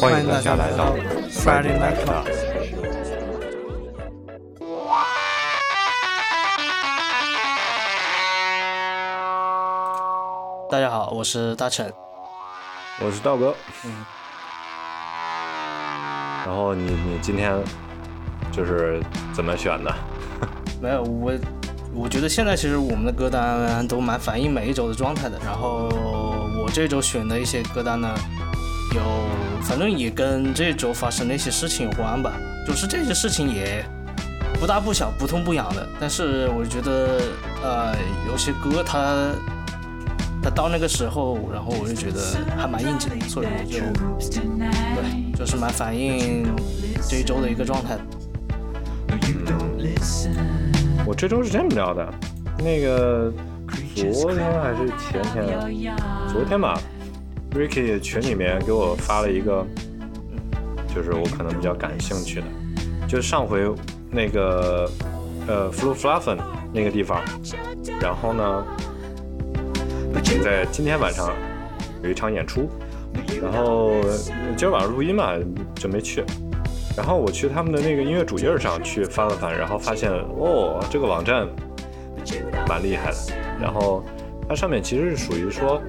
欢迎大家来到 Friday Night Club。大家好，我是大成。我是道哥。嗯。然后你你今天就是怎么选的？没有我，我觉得现在其实我们的歌单都蛮反映每一周的状态的。然后我这周选的一些歌单呢，有反正也跟这周发生的一些事情有关吧。就是这些事情也不大不小、不痛不痒的。但是我觉得呃，有些歌它。它到那个时候，然后我就觉得还蛮应景，所以我就对，就是蛮反映这一周的一个状态。我这周是这么着的，那个昨天还是前天，昨天吧，Ricky 群里面给我发了一个，就是我可能比较感兴趣的，就是上回那个呃 Flu Fluffen 那个地方，然后呢。在今天晚上有一场演出，然后今儿晚上录音嘛，就没去。然后我去他们的那个音乐主页上去翻了翻，然后发现哦，这个网站蛮厉害的。然后它上面其实是属于说，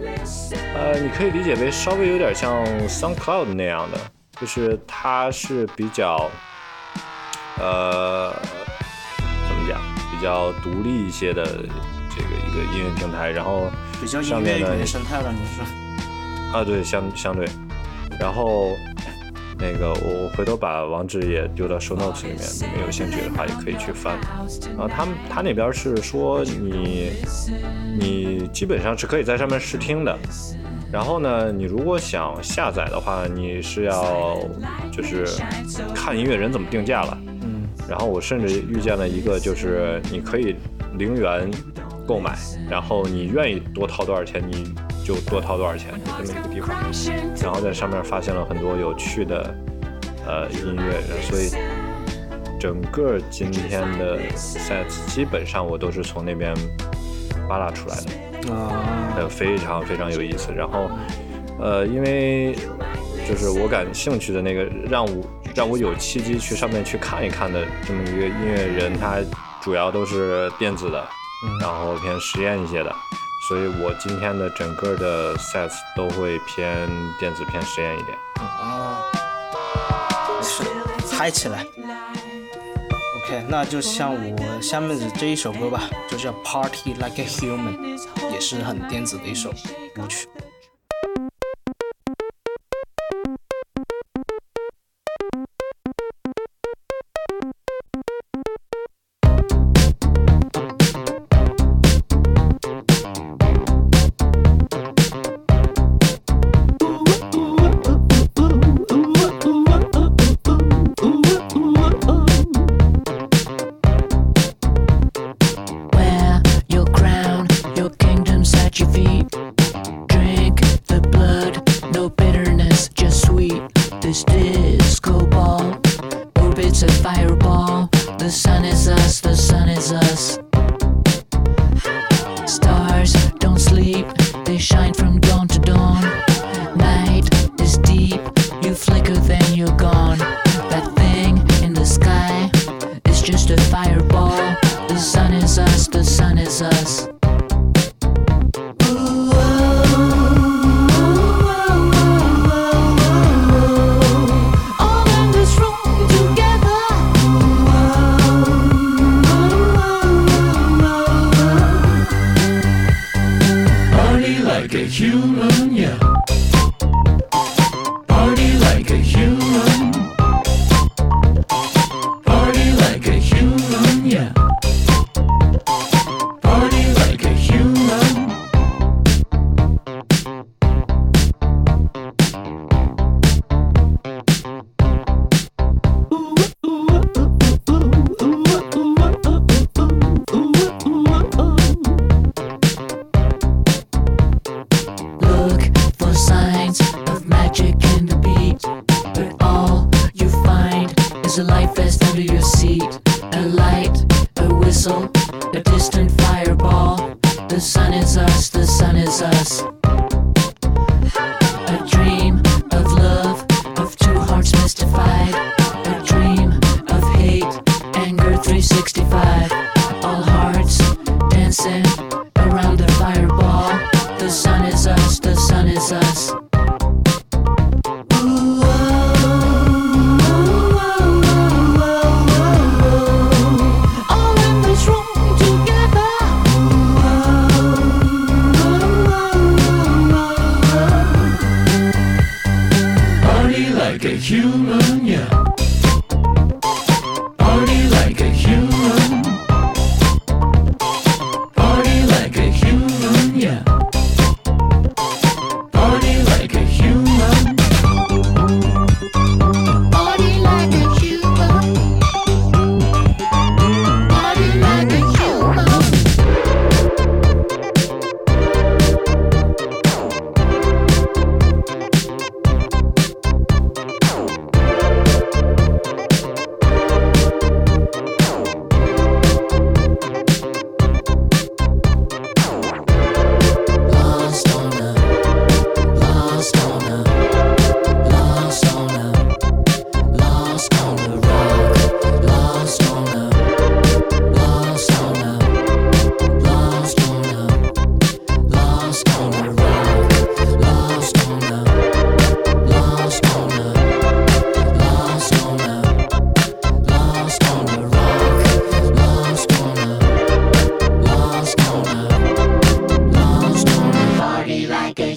呃，你可以理解为稍微有点像 SoundCloud 那样的，就是它是比较，呃，怎么讲，比较独立一些的这个一个音乐平台，然后。比较音乐的生态了，你说？啊，对，相相对。然后那个，我回头把网址也丢到 show notes 里面，你们有兴趣的话也可以去翻。然后他们他那边是说你你基本上是可以在上面试听的。然后呢，你如果想下载的话，你是要就是看音乐人怎么定价了。嗯。然后我甚至遇见了一个，就是你可以零元。购买，然后你愿意多掏多少钱，你就多掏多少钱，就这么一个地方。然后在上面发现了很多有趣的呃音乐，所以整个今天的 set 基本上我都是从那边扒拉出来的，啊，非常非常有意思。然后呃，因为就是我感兴趣的那个，让我让我有契机去上面去看一看的这么一个音乐人，他主要都是电子的。然后偏实验一些的，所以我今天的整个的 sets 都会偏电子偏实验一点。啊，是嗨起来。OK，那就像我下面的这一首歌吧，就叫 Party Like a Human，也是很电子的一首舞曲。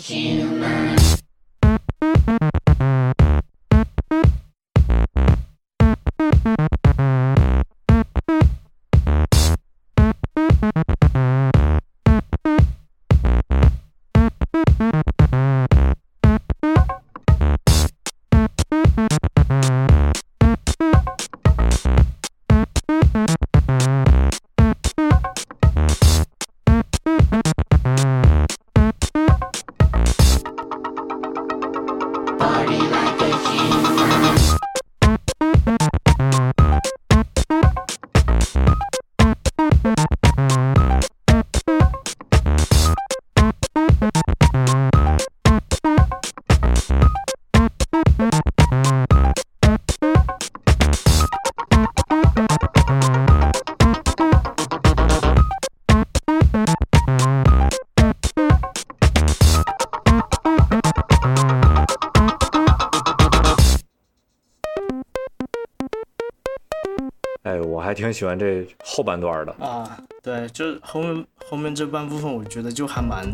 哎，挺喜欢这后半段的。啊，对，就后面后面这半部分，我觉得就还蛮，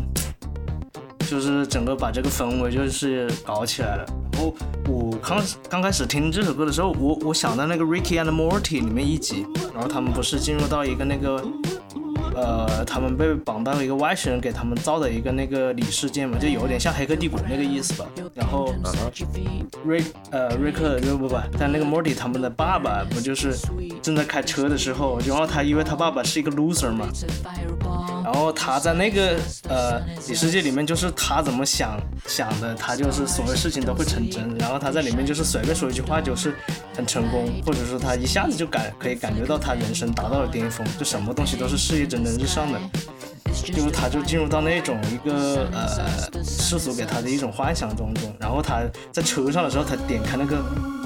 就是整个把这个氛围就是搞起来了。然后我刚刚开始听这首歌的时候，我我想到那个 Ricky and Morty 里面一集，然后他们不是进入到一个那个。呃，他们被绑到了一个外星人给他们造的一个那个里世界嘛，就有点像黑客帝国那个意思吧。然后瑞呃瑞克不不不，但那个莫迪他们的爸爸不就是正在开车的时候，然后他因为他爸爸是一个 loser 嘛，然后他在那个呃里世界里面就是他怎么想想的，他就是所有事情都会成真。然后他在里面就是随便说一句话就是很成功，或者说他一下子就感可以感觉到他人生达到了巅峰，就什么东西都是事业真能日上的，就是他就进入到那种一个呃世俗给他的一种幻想当中，然后他在车上的时候，他点开那个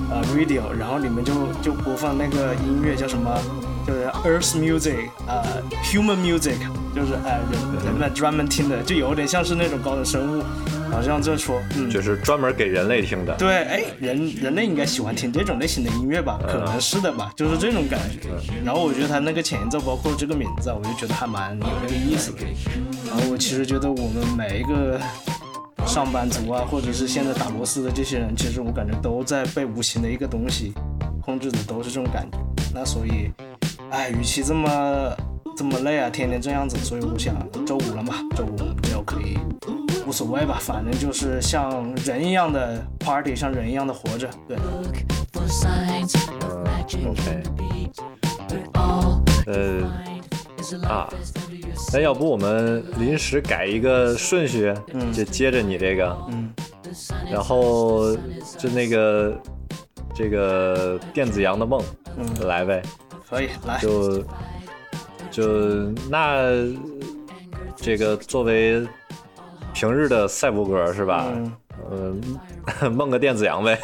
呃 radio，然后里面就就播放那个音乐叫什么，就是 Earth Music，呃 Human Music，就是哎人人们专门听的，就有点像是那种高等生物。好像这说，嗯，就是专门给人类听的。对，哎，人人类应该喜欢听这种类型的音乐吧？可能是的吧，就是这种感觉。然后我觉得他那个前奏，包括这个名字，我就觉得还蛮有那个意思的。然后我其实觉得我们每一个上班族啊，或者是现在打螺丝的这些人，其实我感觉都在被无形的一个东西控制的，都是这种感觉。那所以，哎，与其这么这么累啊，天天这样子，所以我想周五了嘛，周五就可以。无所谓吧，反正就是像人一样的 party，像人一样的活着。对。嗯，OK。呃啊，那要不我们临时改一个顺序，就接着你这个，嗯，然后就那个这个电子羊的梦，嗯，来呗。可以，来。就就那这个作为。平日的赛博哥是吧？嗯，梦个电子羊呗。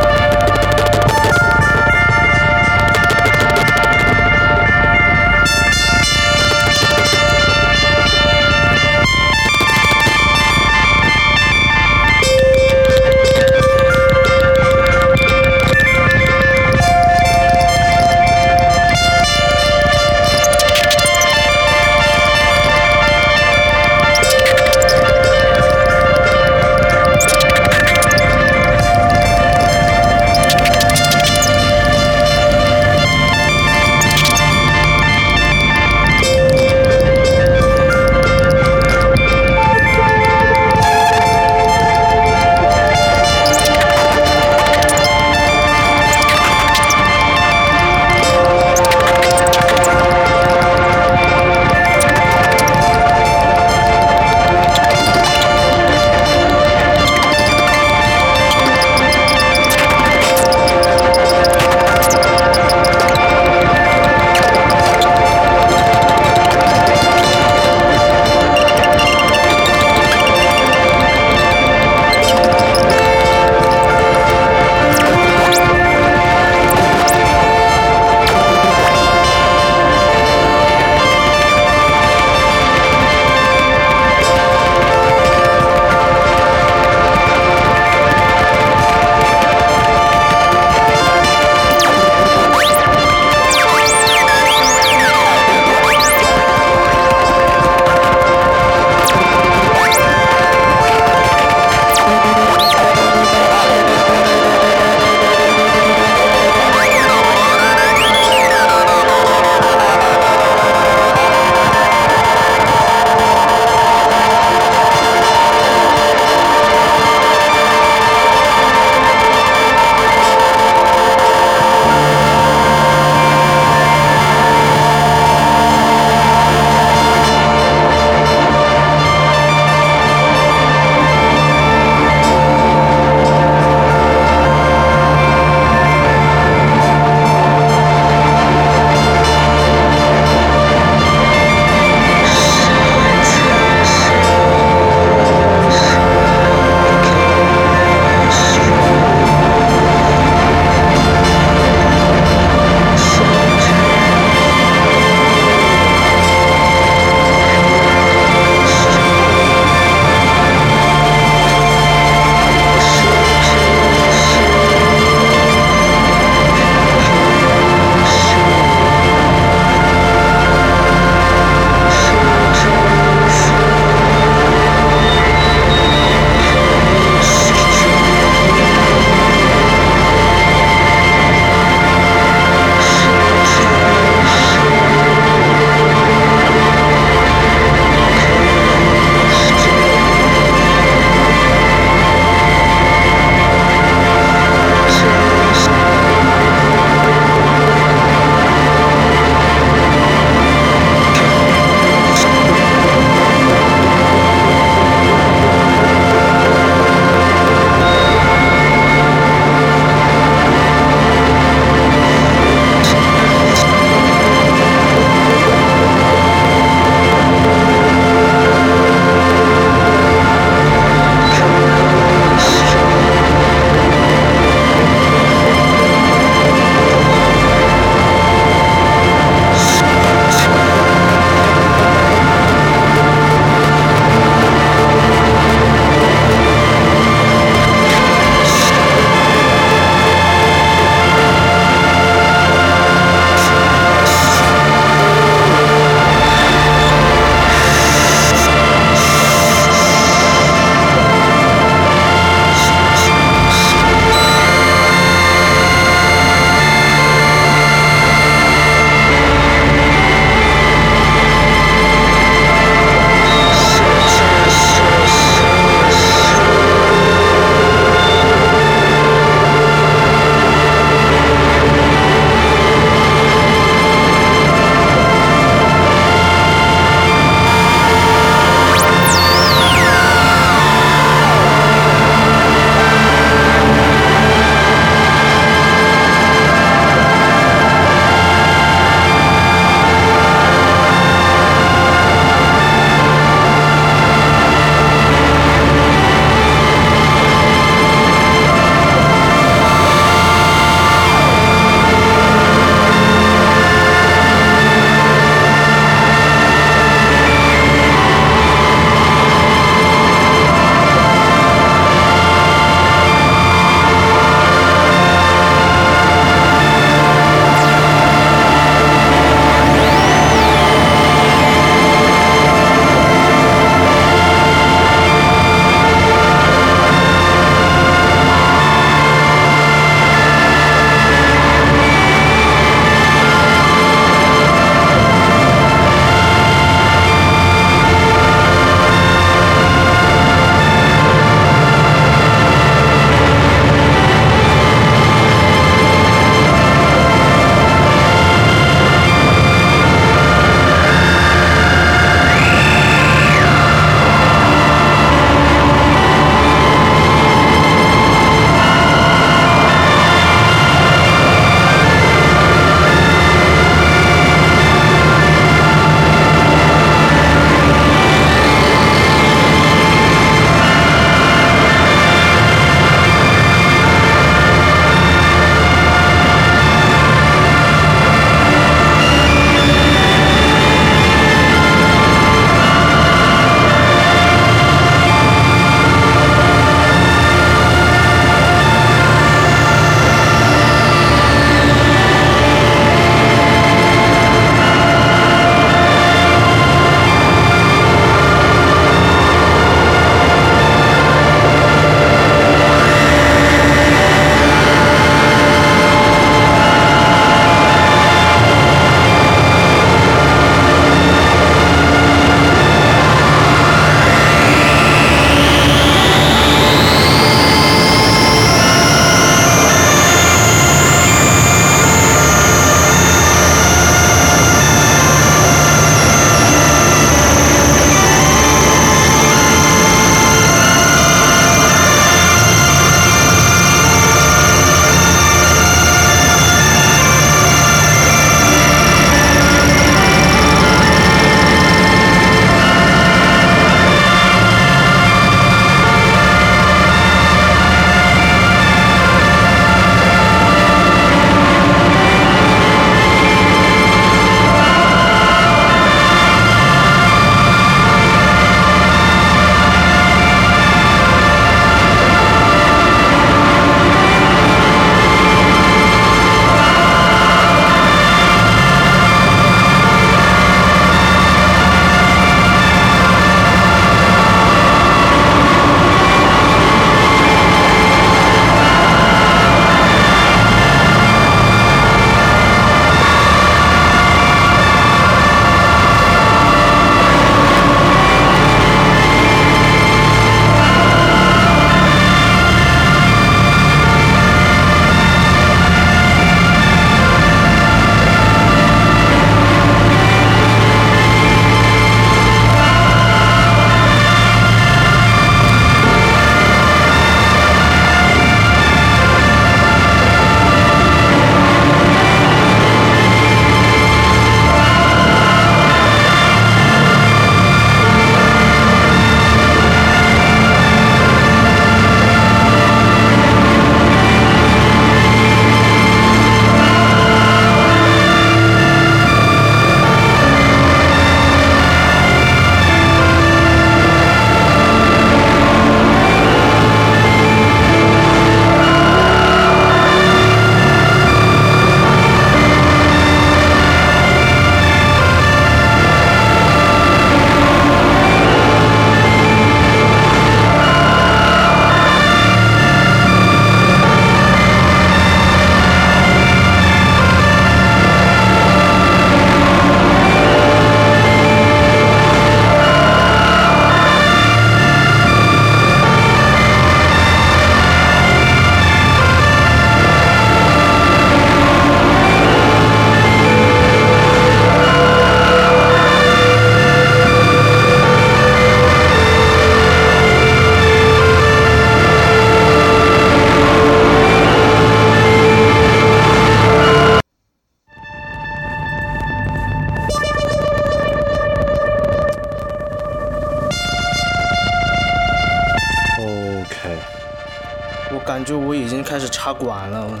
感觉我已经开始插管了。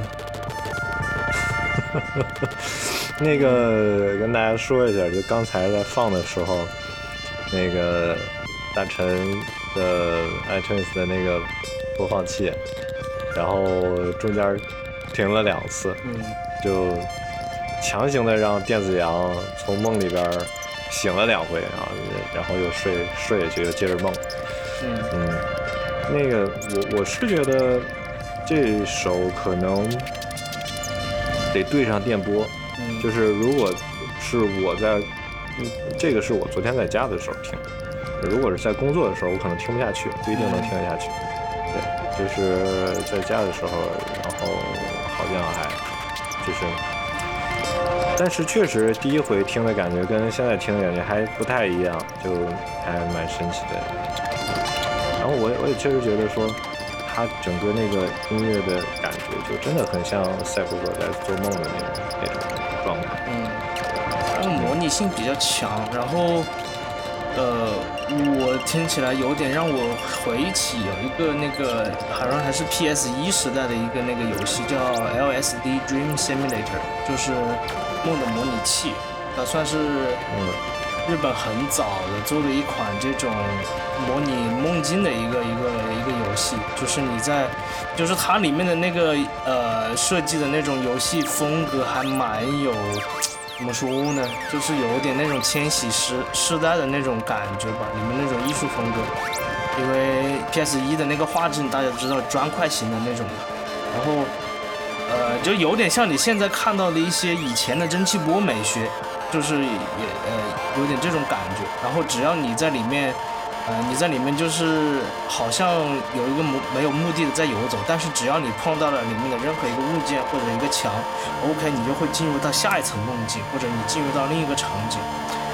那个跟大家说一下，就刚才在放的时候，那个大陈的 iTunes 的那个播放器，然后中间停了两次，嗯，就强行的让电子羊从梦里边醒了两回啊，然后又睡睡下去，又接着梦。嗯嗯，那个我我是觉得这首可能得对上电波，嗯，就是如果是我在，嗯这个是我昨天在家的时候听，如果是在工作的时候，我可能听不下去，不一定能听得下去。对，就是在家的时候，然后好像还就是，但是确实第一回听的感觉跟现在听的感觉还不太一样，就还蛮神奇的。我也我也确实觉得说，他整个那个音乐的感觉就真的很像赛博格在做梦的那种那种状态。嗯，它模拟性比较强，然后，呃，我听起来有点让我回忆起有一个那个好像还是 PS 一时代的一个那个游戏叫 LSD Dream Simulator，就是梦的模拟器，它算是嗯日本很早的做的一款这种模拟梦境的一个一个一个游戏，就是你在，就是它里面的那个呃设计的那种游戏风格还蛮有，怎么说呢，就是有点那种千禧时时代的那种感觉吧，里面那种艺术风格，因为 PS 一的那个画质大家知道砖块型的那种，然后呃就有点像你现在看到的一些以前的蒸汽波美学。就是也呃有点这种感觉，然后只要你在里面，呃你在里面就是好像有一个目没有目的的在游走，但是只要你碰到了里面的任何一个物件或者一个墙，OK 你就会进入到下一层梦境，或者你进入到另一个场景，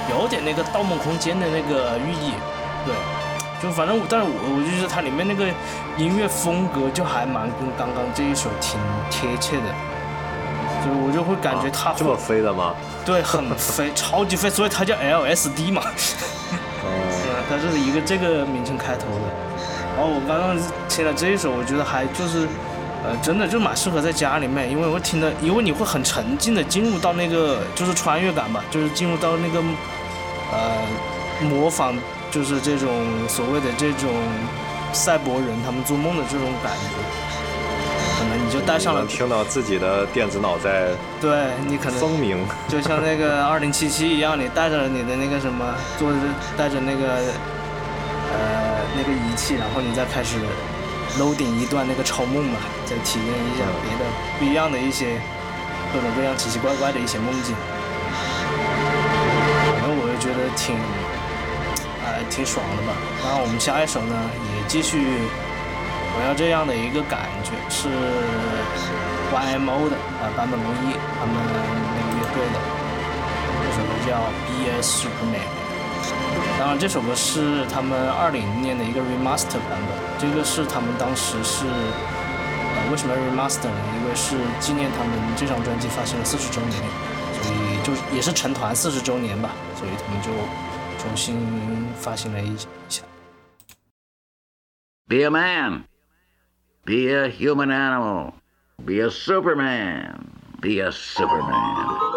有点那个《盗梦空间》的那个寓意，对，就反正但是我我就觉得它里面那个音乐风格就还蛮跟刚刚这一首挺贴切的。就我就会感觉它、啊、这么飞的吗？对，很飞，超级飞，所以它叫 LSD 嘛。哦、嗯，它是一个这个名称开头的。然后我刚刚听了这一首，我觉得还就是，呃，真的就蛮适合在家里面，因为我听的，因为你会很沉浸的进入到那个就是穿越感吧，就是进入到那个呃模仿，就是这种所谓的这种赛博人他们做梦的这种感觉。你就带上了，听到自己的电子脑在对你可能风鸣，就像那个 二零七七一样，你带着你的那个什么，坐着带着那个呃那个仪器，然后你再开始 loading 一段那个超梦嘛，再体验一下别的不一样的一些各种各样奇奇怪怪的一些梦境。反正我就觉得挺哎、呃、挺爽的吧。然后我们下一首呢也继续。我要这样的一个感觉是 YMO 的啊，坂本龙一他们那个乐队的，这首歌叫《Be a Superman》。当然，这首歌是他们二零年的一个 remaster 版本，这个是他们当时是呃为什么 remaster 呢？因为是纪念他们这张专辑发行了四十周年，所以就也是成团四十周年吧，所以他们就重新发行了一下。Be a man. Be a human animal. Be a Superman. Be a Superman.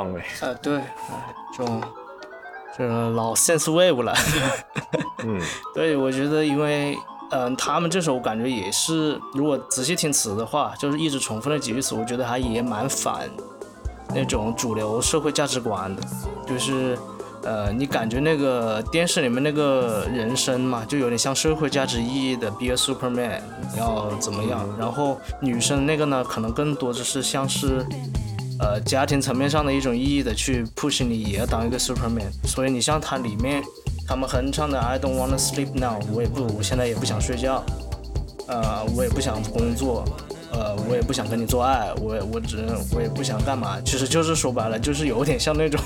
棒哎，啊，对，哎这种这种老 sense wave 了。嗯，对，我觉得因为嗯、他们这首我感觉也是，如果仔细听词的话，就是一直重复那几句词，我觉得还也蛮反那种主流社会价值观的，就是。呃，你感觉那个电视里面那个人生嘛，就有点像社会价值意义的 “be a Superman”，你要怎么样？然后女生那个呢，可能更多的是像是呃家庭层面上的一种意义的去 push 你也要当一个 Superman。所以你像它里面他们哼唱的 “I don't wanna sleep now”，我也不，我现在也不想睡觉，呃，我也不想工作，呃，我也不想跟你做爱，我也我只我也不想干嘛，其实就是说白了，就是有点像那种。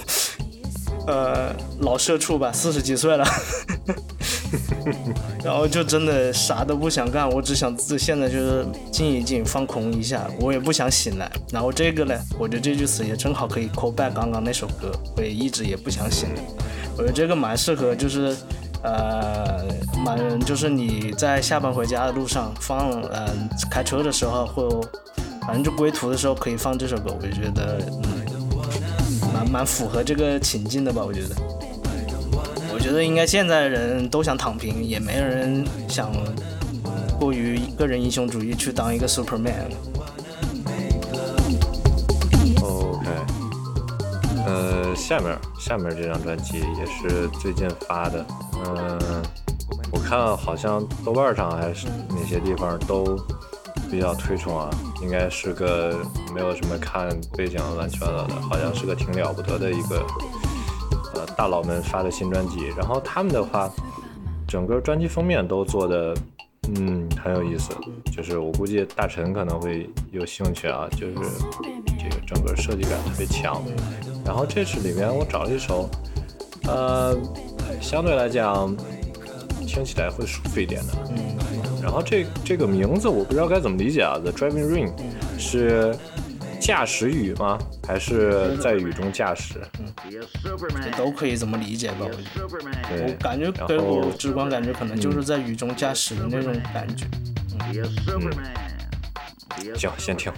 呃，老社畜吧，四十几岁了，然后就真的啥都不想干，我只想自现在就是静一静，放空一下，我也不想醒来。然后这个呢，我觉得这句词也正好可以 call back 刚刚那首歌，我也一直也不想醒来。我觉得这个蛮适合，就是呃，蛮就是你在下班回家的路上放，呃，开车的时候或反正就归途的时候可以放这首歌，我就觉得嗯。蛮蛮符合这个情境的吧，我觉得。觉得应该现在人都想躺平，也没人想过于个人英雄主义去当一个 Superman。OK，呃，下面下面这张专辑也是最近发的，嗯、我看好像豆瓣上还是哪些地方都比较推崇啊，应该是个没有什么看背景乱七八糟的，好像是个挺了不得的一个呃大佬们发的新专辑，然后他们的话，整个专辑封面都做的。嗯，很有意思，就是我估计大陈可能会有兴趣啊，就是这个整个设计感特别强。然后这次里面我找了一首，呃，相对来讲听起来会舒服一点的。嗯，然后这这个名字我不知道该怎么理解啊，The Driving Rain 是驾驶雨吗？还是在雨中驾驶？嗯都可以这么理解吧？我，我，感觉然给我后直观感觉可能就是在雨中驾驶的那种感觉。行，先听。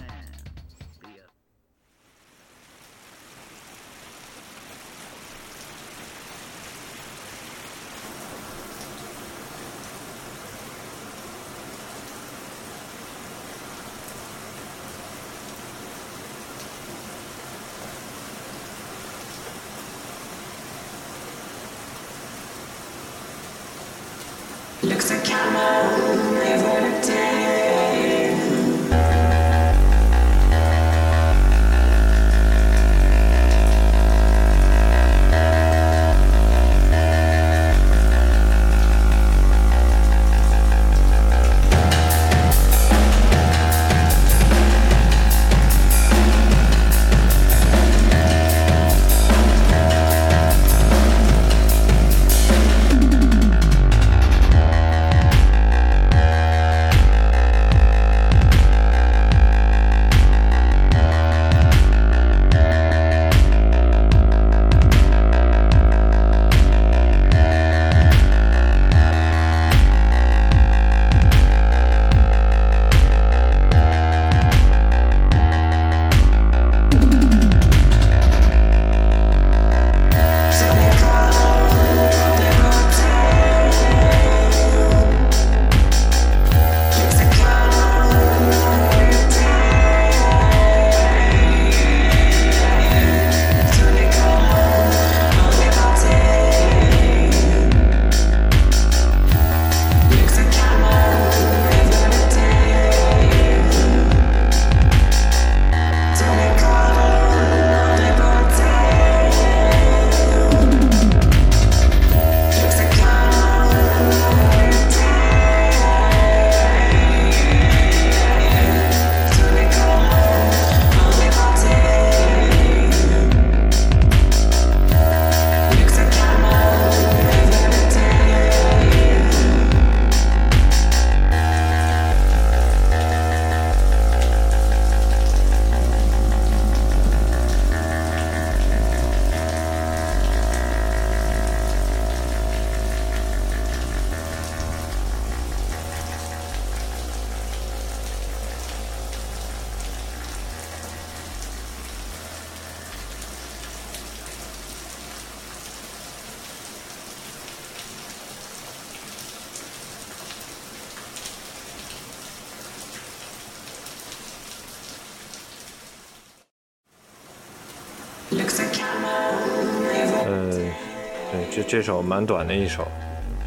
这这首蛮短的一首，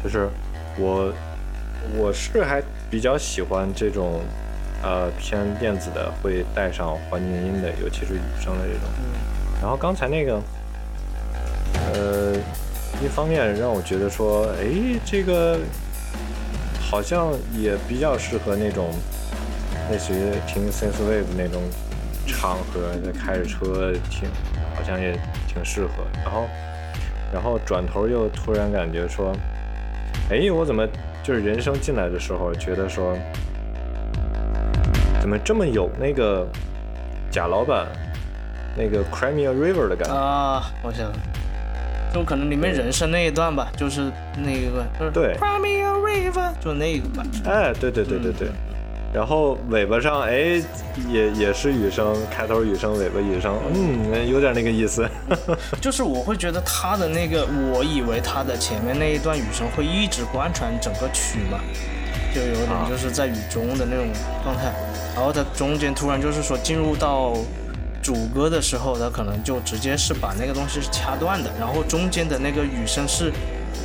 就是我我是还比较喜欢这种呃偏电子的，会带上环境音的，尤其是雨声的这种。然后刚才那个，呃，一方面让我觉得说，哎，这个好像也比较适合那种类似于听 synthwave 那种场合，在开着车听，好像也挺适合。然后，然后转头又突然感觉说，哎，我怎么就是人生进来的时候觉得说，怎么这么有那个贾老板那个 Crimea River 的感觉？啊，我想，就可能里面人生那一段吧，就是那个，就是对 Crimea River，就那个吧。哎，对对对对对。然后尾巴上，哎，也也是雨声，开头雨声，尾巴雨声，嗯，有点那个意思。就是我会觉得他的那个，我以为他的前面那一段雨声会一直贯穿整个曲嘛，就有点就是在雨中的那种状态。然后他中间突然就是说进入到主歌的时候，他可能就直接是把那个东西是掐断的，然后中间的那个雨声是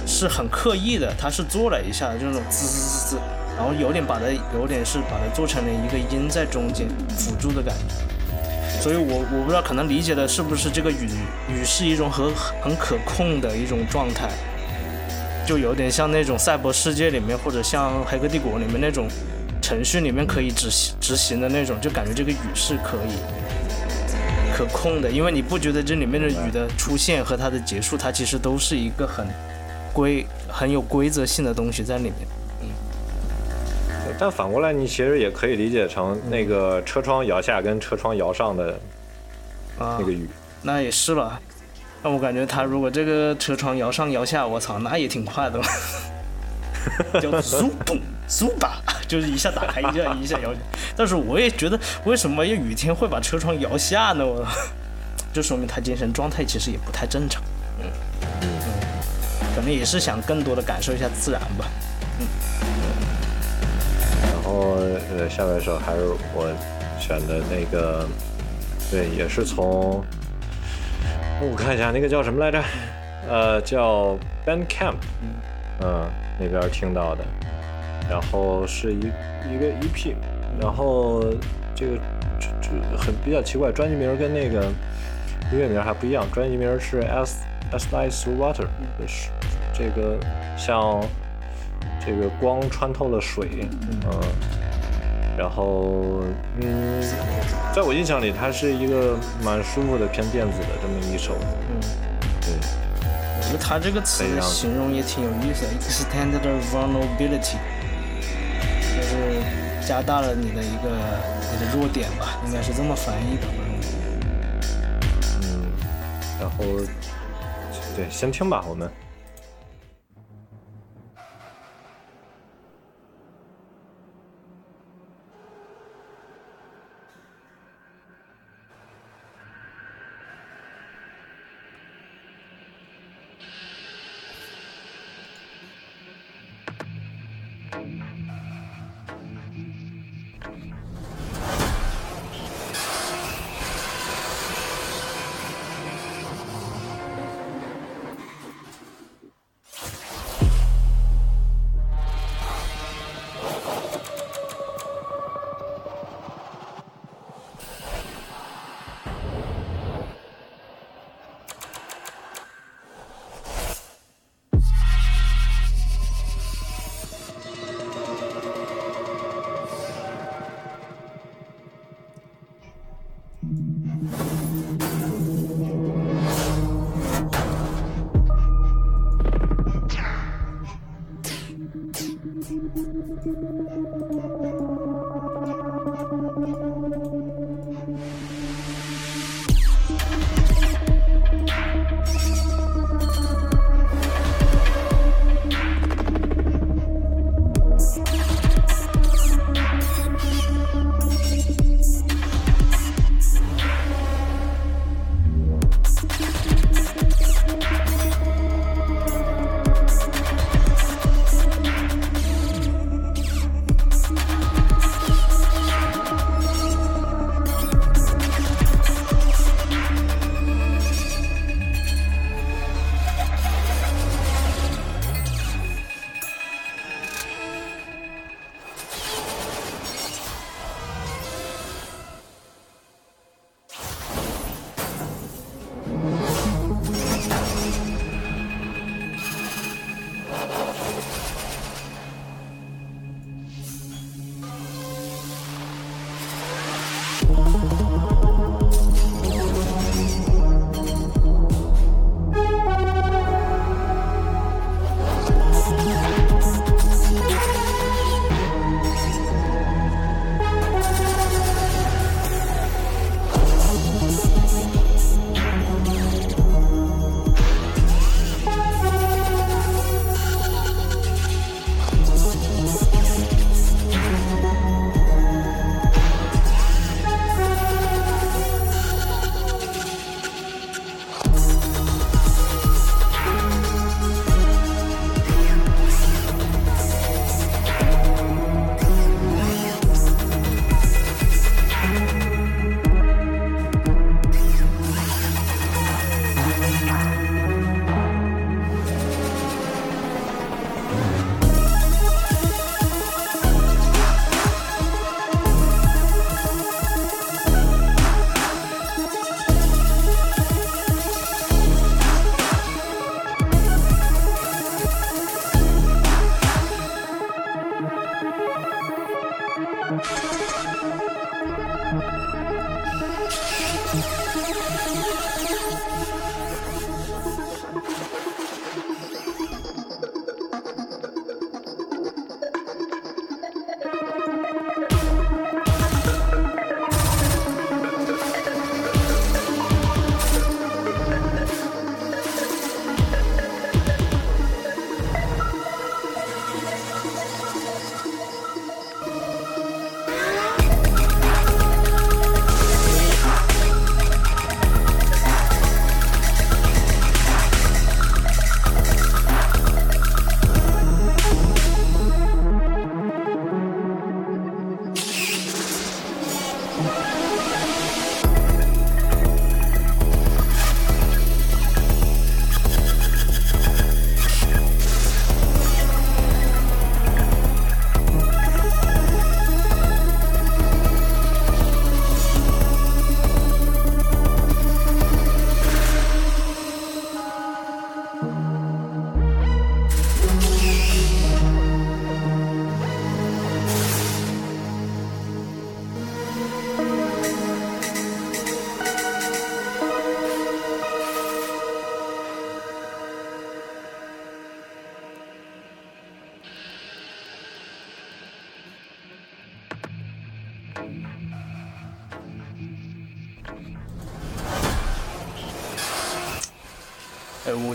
是很刻意的，他是做了一下，就那种滋滋滋滋，然后有点把它有点是把它做成了一个音在中间辅助的感觉。所以我我不知道可能理解的是不是这个雨雨是一种很很可控的一种状态，就有点像那种赛博世界里面或者像黑客帝国里面那种程序里面可以执行执行的那种，就感觉这个雨是可以可控的，因为你不觉得这里面的雨的出现和它的结束，它其实都是一个很规很有规则性的东西在里面。但反过来，你其实也可以理解成那个车窗摇下跟车窗摇上的啊那个雨。那也是吧。那我感觉他如果这个车窗摇上摇下，我操，那也挺快的嘛。就嗖嘣嗖吧，就是一下打开，一下一下摇下。但是我也觉得，为什么要雨天会把车窗摇下呢？我，就说明他精神状态其实也不太正常。嗯嗯，可能也是想更多的感受一下自然吧。然后呃，下面一首还是我选的那个，对，也是从我看一下那个叫什么来着，呃，叫 Bandcamp，嗯，那边听到的，然后是一一个 EP，然后这个这这很比较奇怪，专辑名跟那个音乐名还不一样，专辑名是 As As Light Through Water，是这个像。这个光穿透了水，嗯，然后嗯，在我印象里，它是一个蛮舒服的偏电子的这么一首，嗯，对，我觉得它这个词形容也挺有意思的，extended vulnerability，就是加大了你的一个你的弱点吧，应该是这么翻译的。嗯，然后对，先听吧，我们。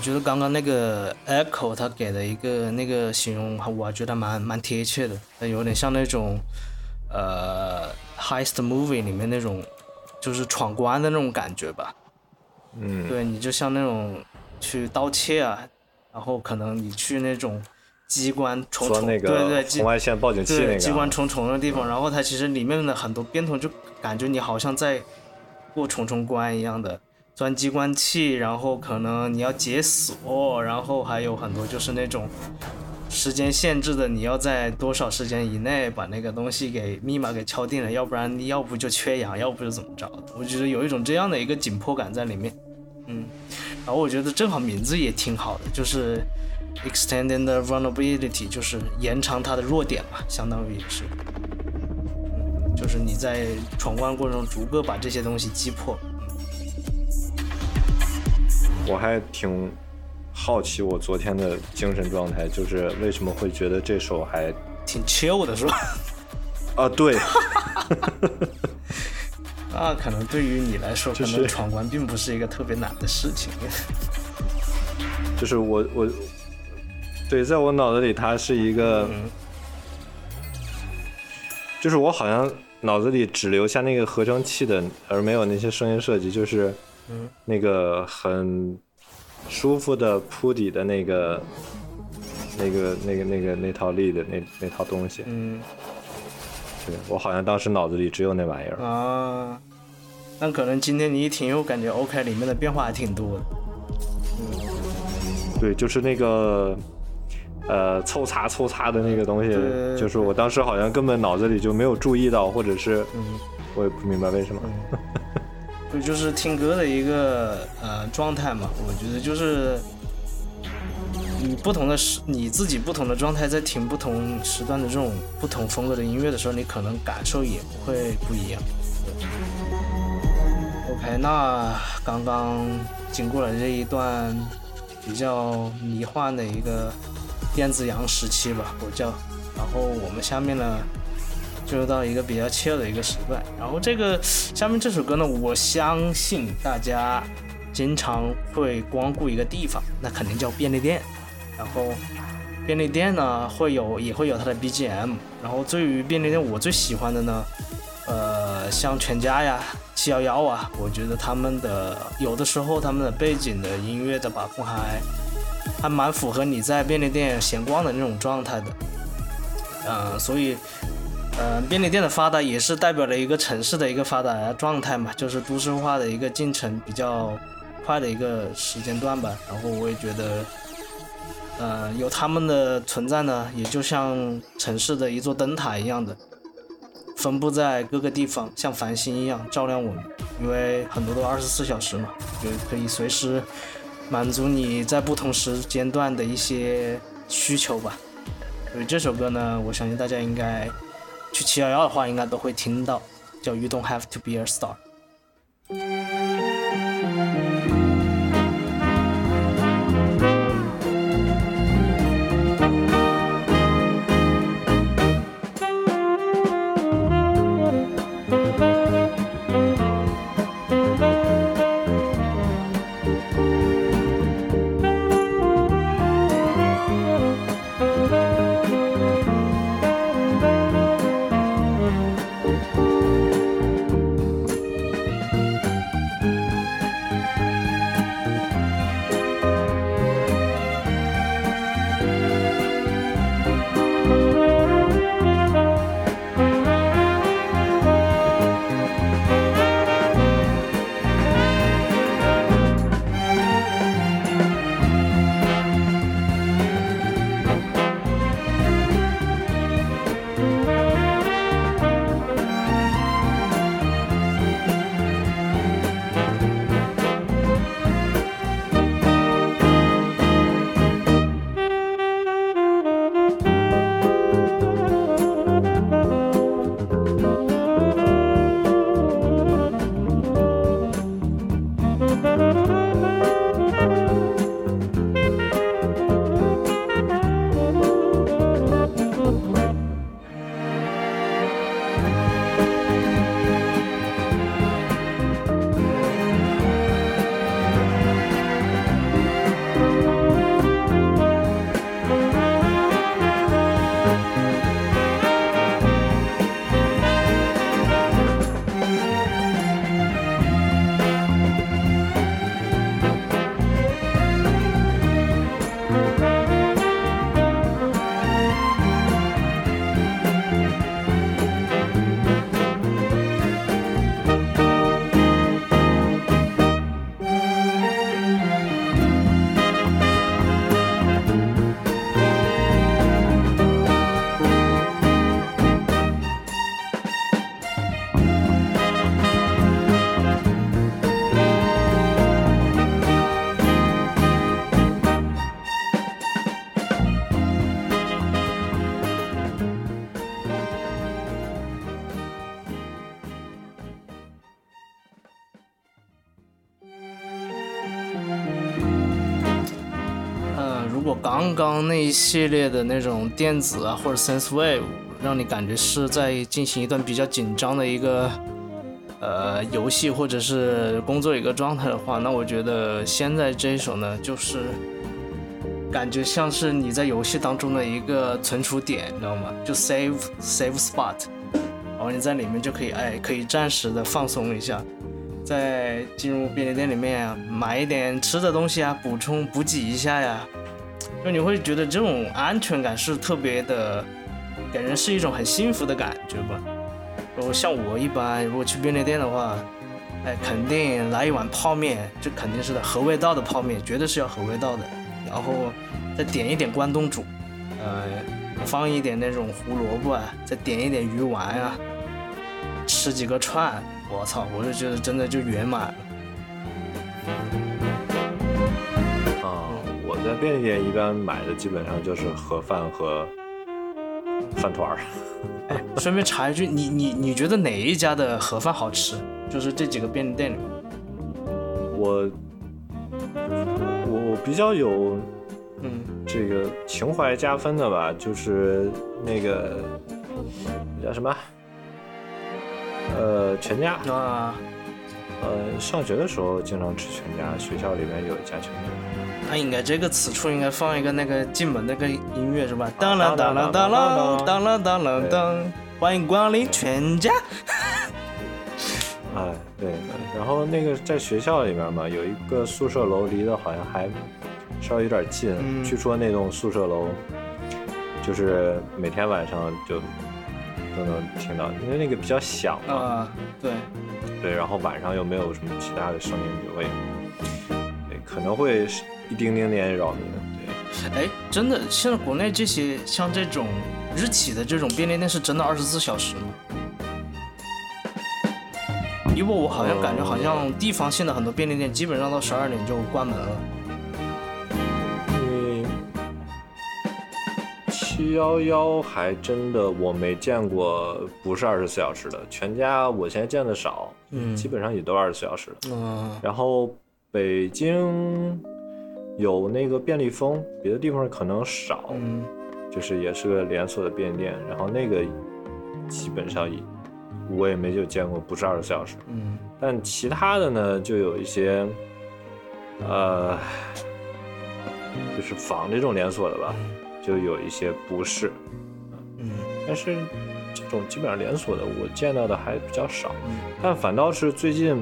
觉得刚刚那个 Echo 他给的一个那个形容，我还觉得蛮蛮贴切的，呃有点像那种呃 heist movie 里面那种就是闯关的那种感觉吧。嗯，对你就像那种去盗窃啊，然后可能你去那种机关重重，那个对对，红外线报警器那个机关重重的地方，然后它其实里面的很多变通，就感觉你好像在过重重关一样的，钻机关器，然后可能你要解锁，然后还有很多就是那种时间限制的，你要在多少时间以内把那个东西给密码给敲定了，要不然你要不就缺氧，要不就怎么着。我觉得有一种这样的一个紧迫感在里面，嗯，然后我觉得正好名字也挺好的，就是 extending the vulnerability，就是延长它的弱点嘛，相当于也是，嗯，就是你在闯关过程中逐个把这些东西击破。我还挺好奇我昨天的精神状态，就是为什么会觉得这首还挺 chill 的是吧？啊对，那可能对于你来说，就是能闯关并不是一个特别难的事情。就是我我对，在我脑子里它是一个，嗯就是我好像脑子里只留下那个合成器的，而没有那些声音设计，就是嗯那个很舒服的铺底的那个。那个、那个、那个、那套力的那那套东西，嗯对我好像当时脑子里只有那玩意儿。啊，那可能今天你一听，又感觉 OK，里面的变化还挺多的。对，就是那个呃凑擦凑擦的那个东西，就是我当时好像根本脑子里就没有注意到，或者是嗯，我也不明白为什么。对，就是听歌的一个呃状态嘛。我觉得就是你不同的时，你自己不同的状态，在听不同时段的这种不同风格的音乐的时候，你可能感受也会不一样。OK，那刚刚经过了这一段比较迷幻的一个电子羊时期吧，我叫。然后我们下面呢，进入到一个比较 chill 的一个时段。然后这个下面这首歌呢，我相信大家经常会光顾一个地方，那肯定叫便利店。然后便利店呢会有也会有它的 BGM。然后对于便利店，我最喜欢的呢，呃，像全家呀、七幺幺啊，我觉得他们的有的时候他们的背景的音乐的把控还还蛮符合你在便利店闲逛的那种状态的。呃，所以，呃，便利店的发达也是代表了一个城市的一个发达状态嘛，就是都市化的一个进程比较快的一个时间段吧。然后我也觉得，呃，有他们的存在呢，也就像城市的一座灯塔一样的，分布在各个地方，像繁星一样照亮我们。因为很多都二十四小时嘛，就可以随时满足你在不同时间段的一些需求吧。所以这首歌呢，我相信大家应该去七幺幺的话，应该都会听到，叫《You Don't Have to Be a Star》。刚那一系列的那种电子啊或者 Sense wave，让你感觉是在进行一段比较紧张的一个呃游戏或者是工作一个状态的话，那我觉得现在这一首呢，就是感觉像是你在游戏当中的一个存储点，你知道吗？就 save save spot，然后你在里面就可以哎可以暂时的放松一下。在进入便利店里面，买一点吃的东西啊，补充补给一下呀，就你会觉得这种安全感是特别的，给人是一种很幸福的感觉吧。然后像我一般如果去便利店的话，哎，肯定来一碗泡面，这肯定是的，合味道的泡面，绝对是要合味道的。然后再点一点关东煮，呃，放一点那种胡萝卜啊，再点一点鱼丸啊，吃几个串，我操，我就觉得真的就圆满了。便利店一般买的基本上就是盒饭和饭团儿。顺便查一句，你你你觉得哪一家的盒饭好吃？就是这几个便利店里面。我我我比较有嗯这个情怀加分的吧，就是那个叫什么？呃，全家。啊，呃，上学的时候经常吃全家，学校里面有一家全家。那应该这个此处应该放一个那个进门那个音乐是吧？当啷当啷当啷当啷当啷当，欢迎光临全家。哎，对，然后那个在学校里面嘛，有一个宿舍楼，离得好像还稍微有点近。嗯据说那栋宿舍楼就是每天晚上就都能听到，因为那个比较响嘛，啊，对，对，然后晚上又没有什么其他的声音，就会对可能会是一丁丁点扰民。对，哎，真的，现在国内这些像这种日企的这种便利店是真的二十四小时吗？因为我好像感觉好像地方性的很多便利店基本上到十二点就关门了。因为七幺幺还真的我没见过不是二十四小时的，全家我现在见的少，嗯基本上也都二十四小时的。嗯然后北京有那个便利蜂，别的地方可能少，嗯。就是也是个连锁的便利店，然后那个基本上也我也没有见过不是二十四小时，嗯。但其他的呢就有一些，呃，就是仿这种连锁的吧，就有一些不是，嗯。但是这种基本上连锁的我见到的还比较少，嗯。但反倒是最近，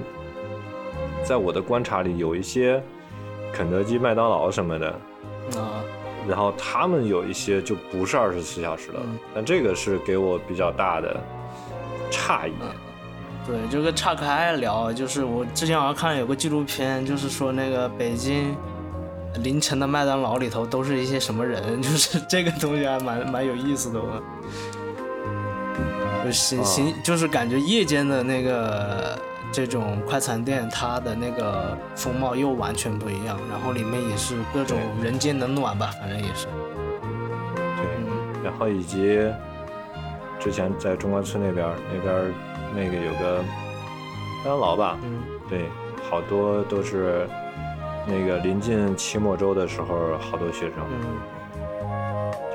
在我的观察里有一些肯德基、麦当劳什么的，啊。然后他们有一些就不是二十四小时的，嗯。但这个是给我比较大的诧异。对，就跟岔开聊，就是我之前好像看有个纪录片，就是说那个北京凌晨的麦当劳里头都是一些什么人，就是这个东西还蛮蛮有意思的我。就行行，就是感觉夜间的那个这种快餐店，它的那个风貌又完全不一样，然后里面也是各种人间冷暖吧，反正也是。对，然后以及之前在中关村那边那边那个有个麦当劳吧，嗯对，好多都是那个临近期末周的时候，好多学生嗯。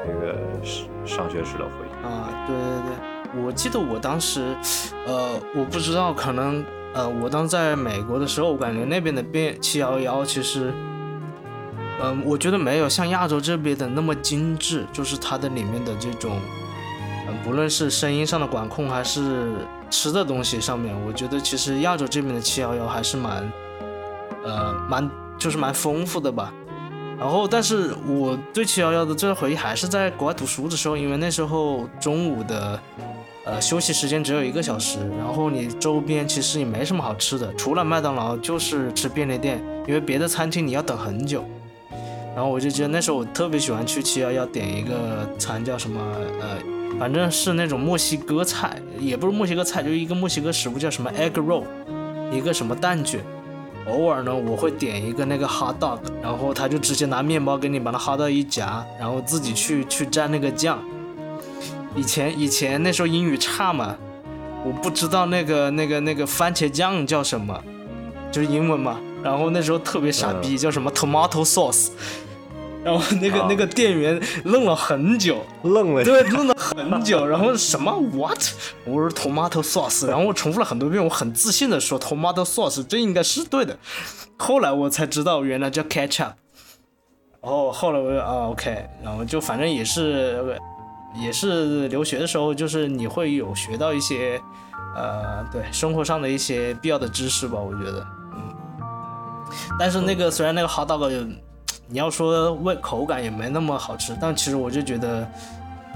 这个是上学时的回忆。啊，对对对，我记得我当时，呃，我不知道，可能，呃，我当在美国的时候，我感觉那边的变七幺幺其实，嗯、我觉得没有像亚洲这边的那么精致，就是它的里面的这种，嗯、不论是声音上的管控还是吃的东西上面，我觉得其实亚洲这边的七幺幺还是蛮，呃，蛮就是蛮丰富的吧。然后，但是我对七幺幺的最后回忆还是在国外读书的时候，因为那时候中午的呃休息时间只有一个小时，然后你周边其实也没什么好吃的，除了麦当劳就是吃便利店，因为别的餐厅你要等很久。然后我就记得那时候我特别喜欢去七幺幺点一个餐叫什么呃，反正是那种墨西哥菜，也不是墨西哥菜，就是一个墨西哥食物叫什么 egg roll，一个什么蛋卷。偶尔呢，我会点一个那个 hot dog，然后他就直接拿面包给你把它 hot 到一夹，然后自己去去蘸那个酱。以前以前那时候英语差嘛，我不知道那个那个那个番茄酱叫什么，就是英文嘛。然后那时候特别傻逼，叫什么 tomato sauce，然后那个啊那个店员愣了很久，愣了。对，愣了很久，然后什么 what？我说 tomato sauce，然后我重复了很多遍，我很自信的说 tomato sauce，这应该是对的。后来我才知道原来叫 ketchup。然后后来我就啊 OK，然后就反正也是也是留学的时候，就是你会有学到一些呃对生活上的一些必要的知识吧，我觉得，嗯。但是那个虽然那个 hot dog 有你要说味口感也没那么好吃，但其实我就觉得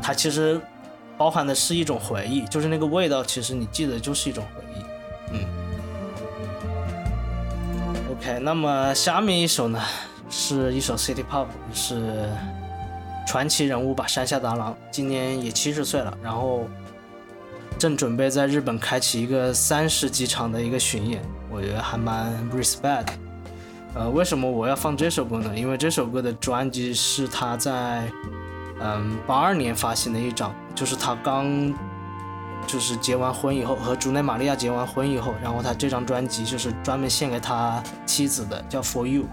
它其实包含的是一种回忆，就是那个味道，其实你记得就是一种回忆。嗯。OK，那么下面一首呢，是一首 City Pop，是传奇人物吧，山下达郎，今年也七十岁了，然后正准备在日本开启一个三十几场的一个巡演，我觉得还蛮 respect。呃，为什么我要放这首歌呢？因为这首歌的专辑是他在嗯八二年发行的一张，就是他刚就是结完婚以后，和竹内玛利亚结完婚以后，然后他这张专辑就是专门献给他妻子的，叫 For You。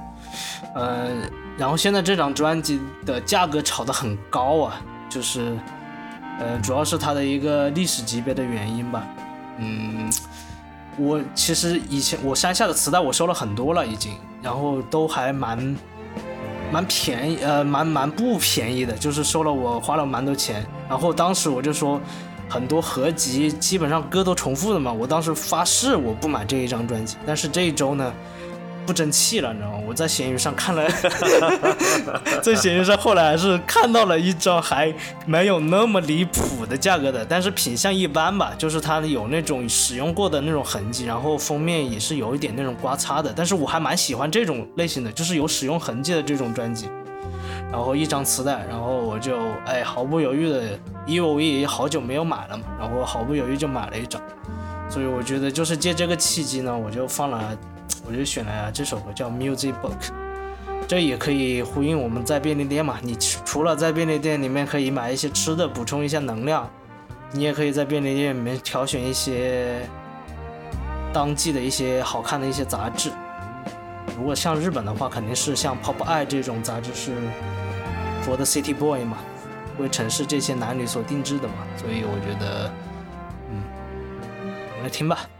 嗯，然后现在这张专辑的价格炒得很高啊，就是呃主要是它的一个历史级别的原因吧。嗯，我其实以前我山下的磁带我收了很多了已经，然后都还蛮蛮便宜，呃，蛮蛮不便宜的，就是收了我花了蛮多钱。然后当时我就说，很多合集基本上歌都重复的嘛，我当时发誓我不买这一张专辑。但是这一周呢，不争气了，你知道吗？我在闲鱼上看了，在闲鱼上后来还是看到了一张还没有那么离谱的价格的，但是品相一般吧，就是它有那种使用过的那种痕迹，然后封面也是有一点那种刮擦的，但是我还蛮喜欢这种类型的，就是有使用痕迹的这种专辑。然后一张磁带，然后我就哎毫不犹豫的，因为我也好久没有买了嘛，然后毫不犹豫就买了一张。所以我觉得就是借这个契机呢，我就放了，我就选了这首歌叫《Music Book》，这也可以呼应我们在便利店嘛。你除除了在便利店里面可以买一些吃的补充一下能量，你也可以在便利店里面挑选一些当季的一些好看的一些杂志。如果像日本的话，肯定是像《Pop Eye》这种杂志是 for the city boy 嘛，为城市这些男女所定制的嘛，所以我觉得，嗯，我们来听吧。「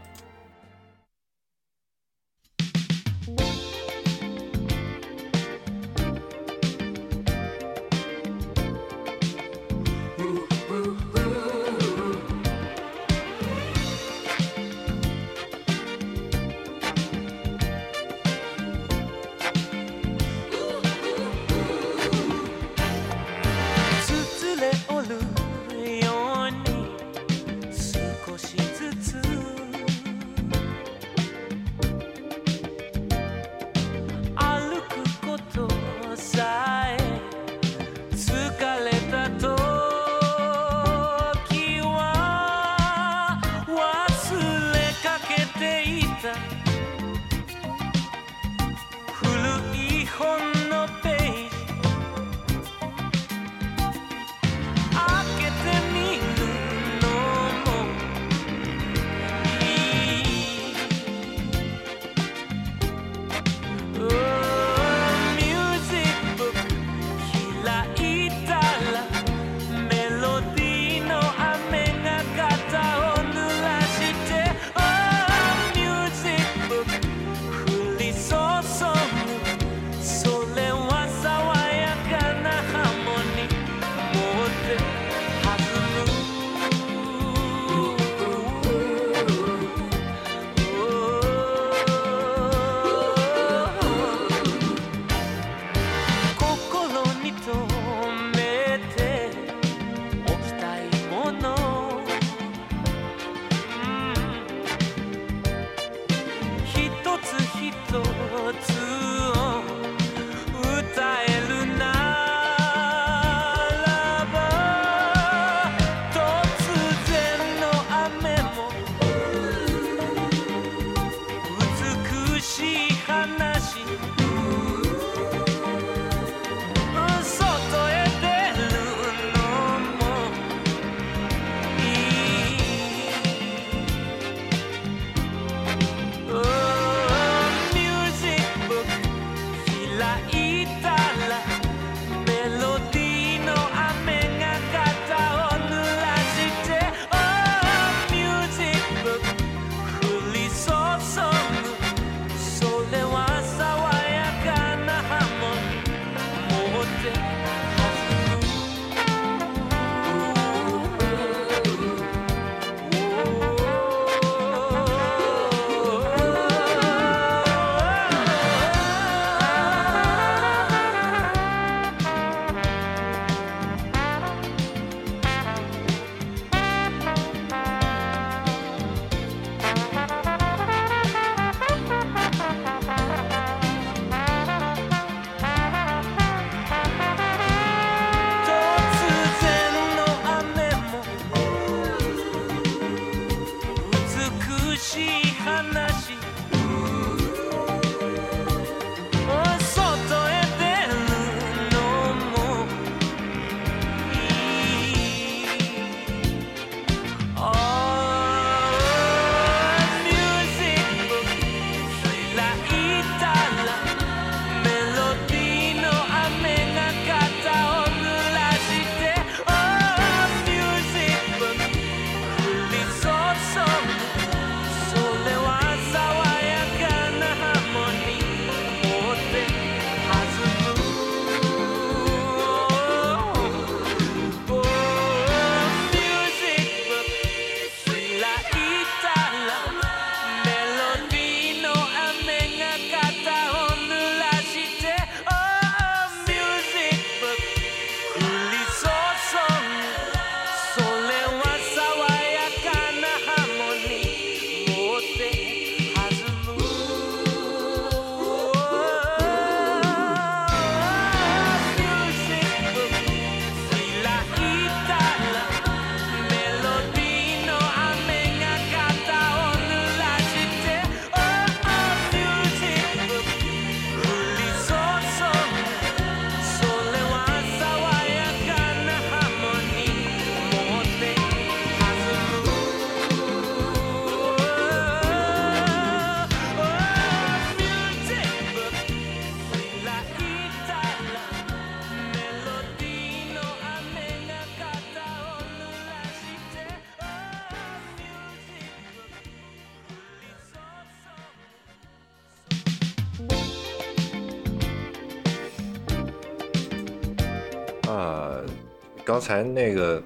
刚才那个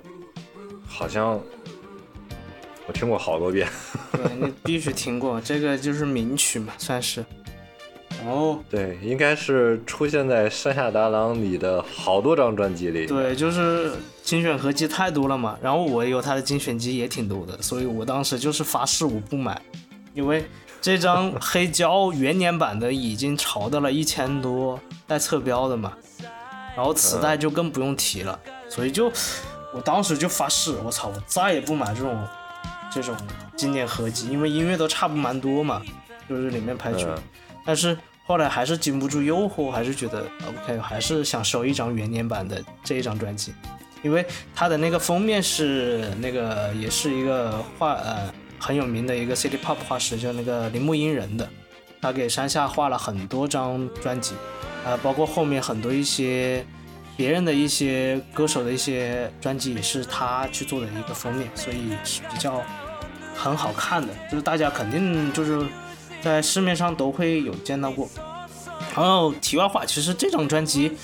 好像我听过好多遍。对你必须听过，这个就是名曲嘛，算是。哦对，应该是出现在《山下达郎》里的好多张专辑里。对，就是精选合集太多了嘛，然后我有他的精选集也挺多的，所以我当时就是发誓我不买，因为这张黑胶元年版的已经炒到了一千多，带侧标的嘛，然后磁带就更不用提了，所以就我当时就发誓，我操，我再也不买这种这种经典合集，因为音乐都差不蛮多嘛，就是里面拍曲，嗯。但是后来还是经不住诱惑，还是觉得 OK，还是想收一张元年版的这一张专辑，因为它的那个封面是那个也是一个画呃很有名的一个 City Pop 画师，叫那个铃木英人的，他给山下画了很多张专辑，啊、包括后面很多一些别人的一些歌手的一些专辑也是他去做的一个封面，所以是比较很好看的，就是大家肯定就是在市面上都会有见到过。然后题外话，其实这张专辑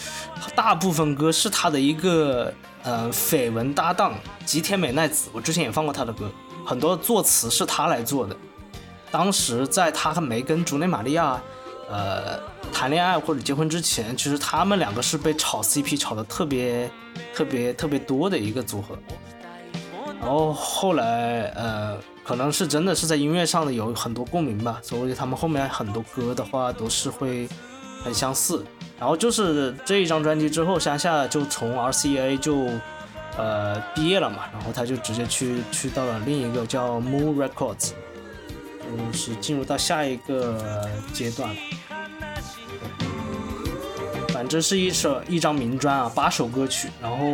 大部分歌是他的一个呃绯闻搭档吉田美奈子，我之前也放过他的歌，很多作词是他来做的。当时在他还没跟竹内玛利亚呃谈恋爱或者结婚之前，其实他们两个是被炒 CP 炒的特别特别特别多的一个组合。然后后来呃，可能是真的是在音乐上的有很多共鸣吧，所以他们后面很多歌的话都是会很相似。然后就是这一张专辑之后，山下就从 RCA 就呃毕业了嘛，然后他就直接去去到了另一个叫 Moon Records，就是进入到下一个阶段了。反正是一首一张名专啊，八首歌曲，然后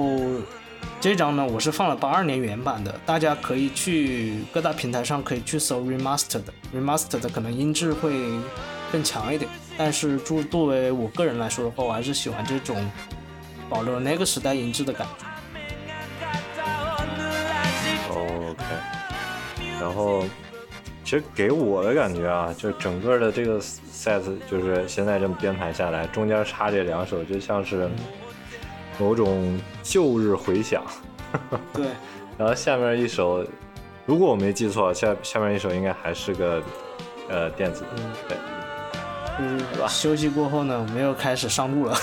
这张呢，我是放了八二年原版的，大家可以去各大平台上可以去搜 remastered，remastered 可能音质会更强一点，但是作作为我个人来说的话，我还是喜欢这种保留那个时代音质的感觉。OK，然后其实给我的感觉啊，就整个的这个 set 就是现在这么编排下来，中间插这两首就像是某种旧日回响，对，然后下面一首，如果我没记错，下下面一首应该还是个呃电子的，对。就是休息过后呢，我们又开始上路了。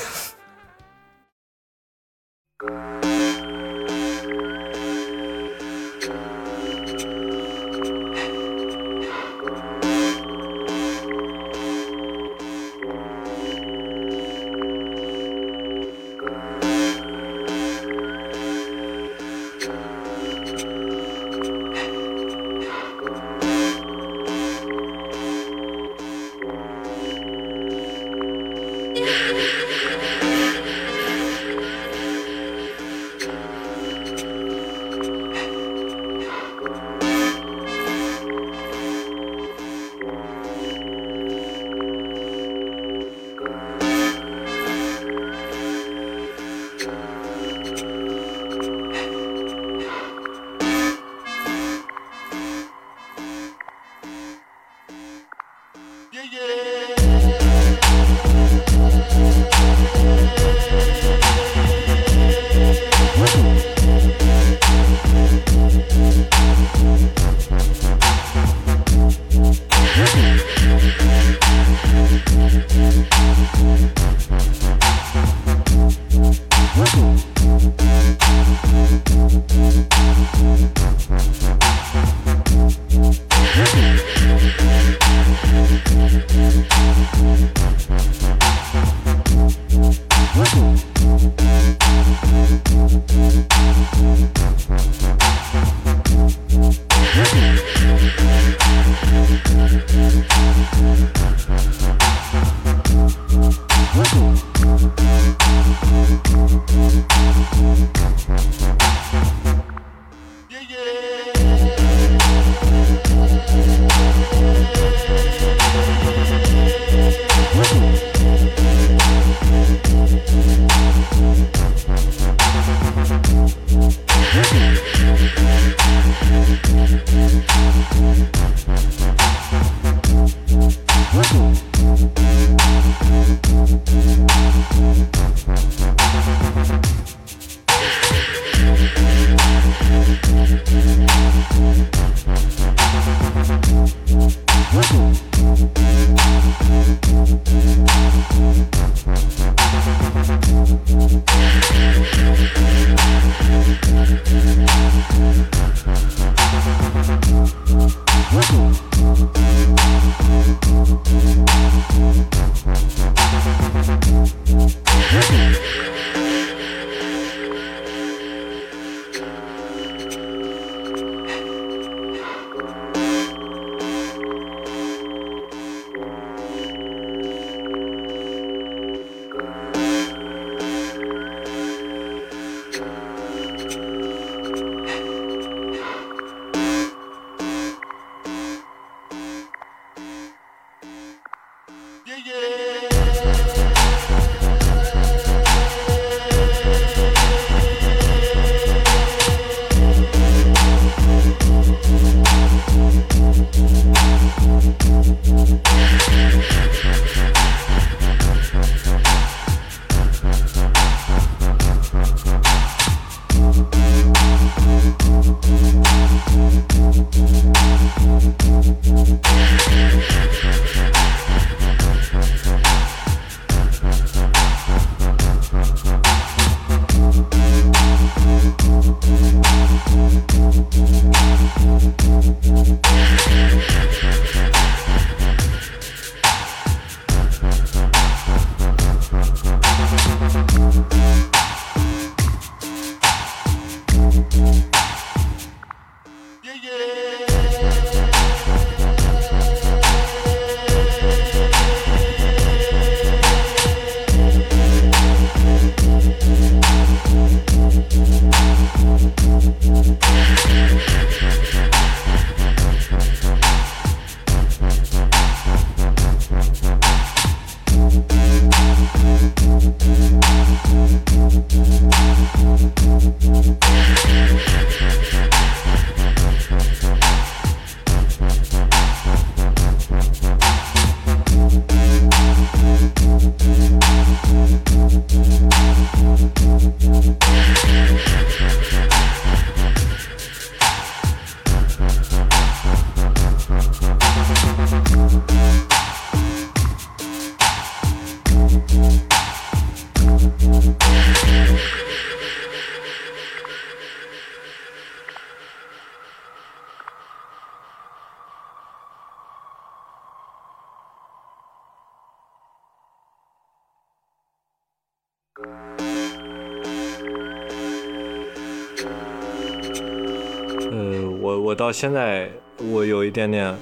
到现在我有一点点，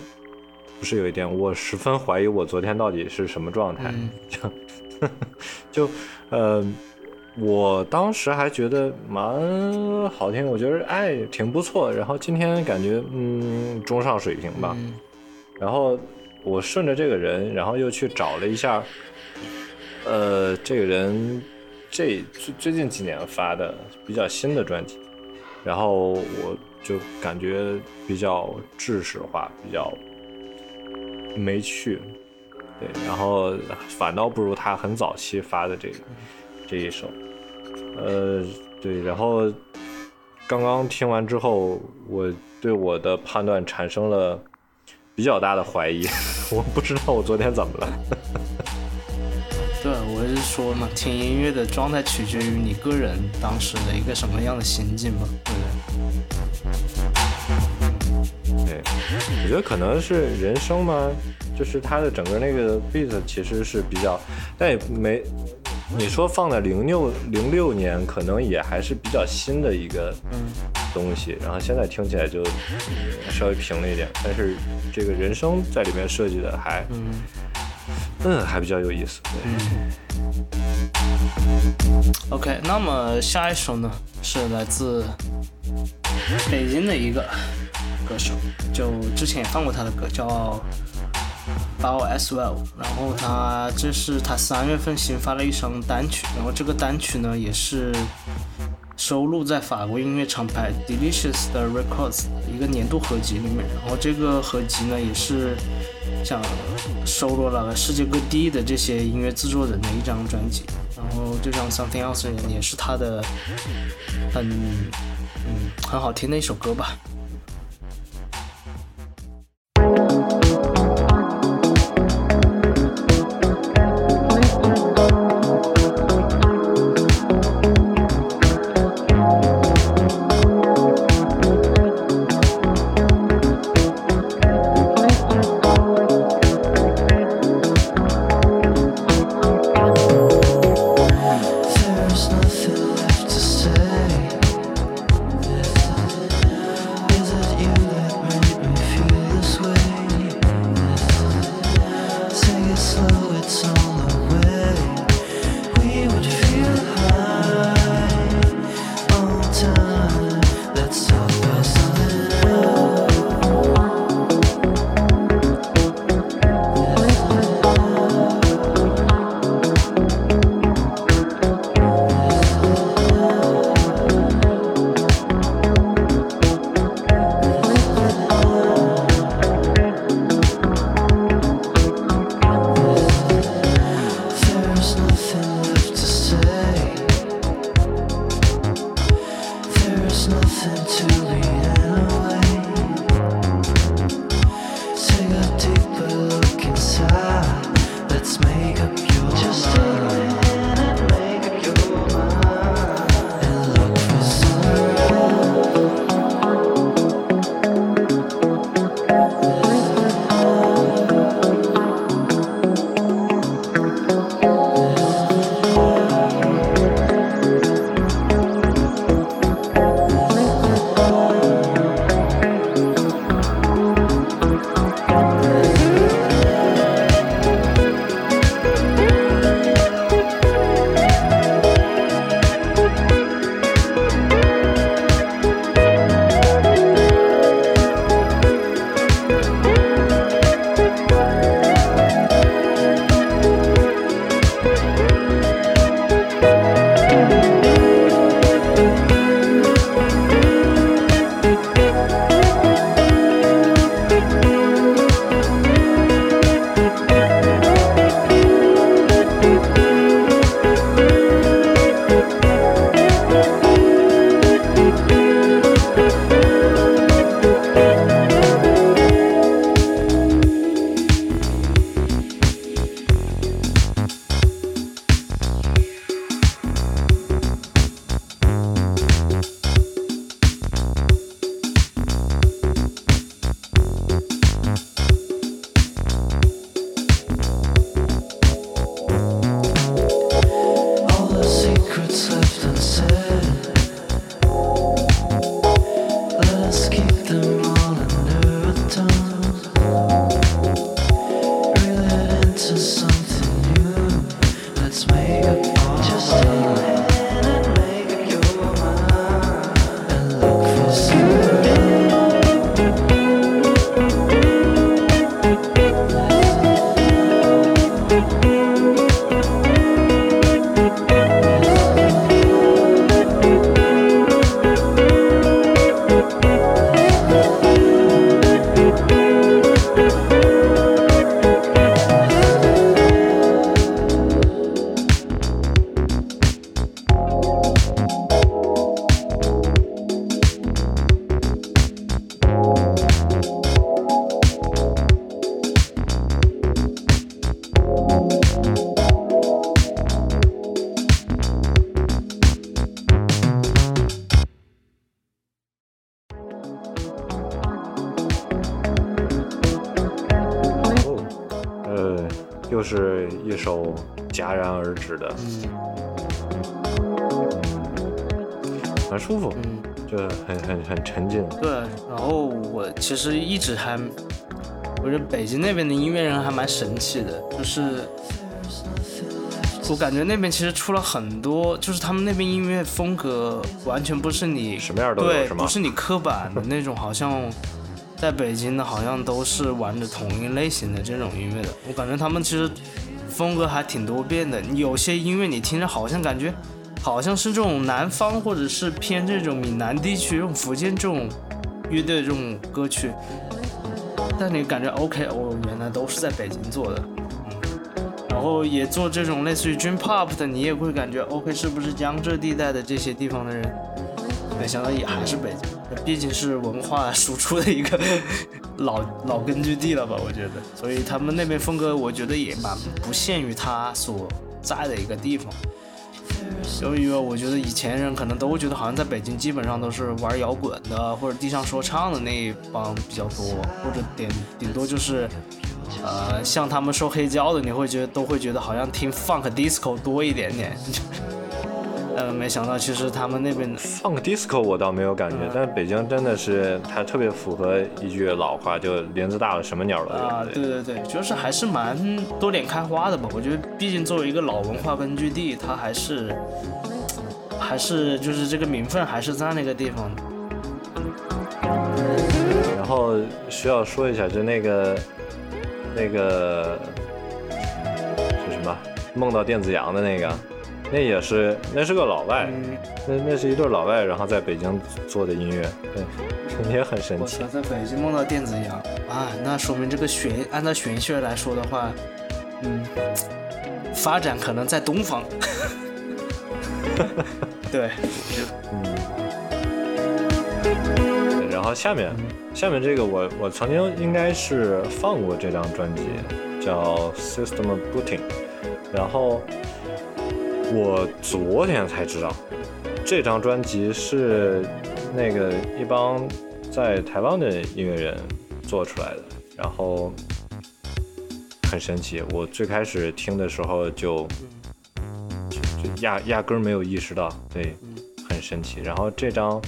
不是有一点，我十分怀疑我昨天到底是什么状态。就呃，我当时还觉得蛮好听，我觉得哎挺不错，然后今天感觉嗯中上水平吧。然后我顺着这个人，然后又去找了一下，呃，这个人这最最近几年发的比较新的专辑，然后我就感觉比较制式化，比较没趣。对，然后反倒不如他很早期发的这这一首，呃，对，然后刚刚听完之后，我对我的判断产生了比较大的怀疑，我不知道我昨天怎么了。对，我是说嘛，听音乐的状态取决于你个人当时的一个什么样的心境嘛，我觉得可能是人声嘛，就是它的整个那个 beat 其实是比较，但也没，你说放在零六零六年，可能也还是比较新的一个东西，然后现在听起来就嗯稍微平了一点，但是这个人声在里面设计的还，嗯，还比较有意思。对，OK，那么下一首呢是来自北京的一个歌手，就之前也放过他的歌，叫 Bao as well。然后他这是他三月份新发了一张单曲，然后这个单曲呢也是收录在法国音乐厂牌 Delicious 的 Records 一个年度合集里面。然后这个合集呢也是像收录了世界各地的这些音乐制作人的一张专辑。然后这张 Something Else 也是他的很嗯很好听的一首歌吧。舒服，嗯。就很很很沉浸。对，然后我其实一直还，我觉得北京那边的音乐人还蛮神奇的，就是我感觉那边其实出了很多，就是他们那边音乐风格完全不是你什么样都有对，不是你刻板的那种，好像在北京的好像都是玩着同一类型的这种音乐的。我感觉他们其实风格还挺多变的，有些音乐你听着好像感觉。好像是这种南方或者是偏这种闽南地区、这种福建这种乐队这种歌曲，但你感觉 OK 哦，原来都是在北京做的，嗯，然后也做这种类似于 Dream Pop 的，你也会感觉 OK 是不是江浙地带的这些地方的人？没想到也还是北京，毕竟是文化输出的一个 老老根据地了吧？我觉得，所以他们那边风格，我觉得也蛮不限于他所在的一个地方。就因为我觉得以前人可能都觉得好像在北京基本上都是玩摇滚的或者地上说唱的那一帮比较多，或者顶顶多就是，呃，像他们说黑胶的，你会觉得都会觉得好像听 funk disco 多一点点。呃，没想到其实他们那边的 Funk disco 我倒没有感觉，嗯但是北京真的是它特别符合一句老话，就林子大了什么鸟都有。啊，对对对，就是还是蛮多点开花的吧。我觉得，毕竟作为一个老文化根据地，它还是还是就是这个名分还是在那个地方的。然后需要说一下，就那个那个是什么？梦到电子羊的那个，那也是那是个老外，嗯，那那是一对老外，然后在北京做的音乐，对，也很神奇。我，。在北京梦到电子羊啊，那说明这个玄按照玄学来说的话，嗯，发展可能在东方。对，嗯。然后下面下面这个我我曾经应该是放过这张专辑，叫 System Booting，然后我昨天才知道这张专辑是那个一帮在台湾的音乐人做出来的，然后很神奇。我最开始听的时候就就就压压根没有意识到，对，很神奇。然后这张。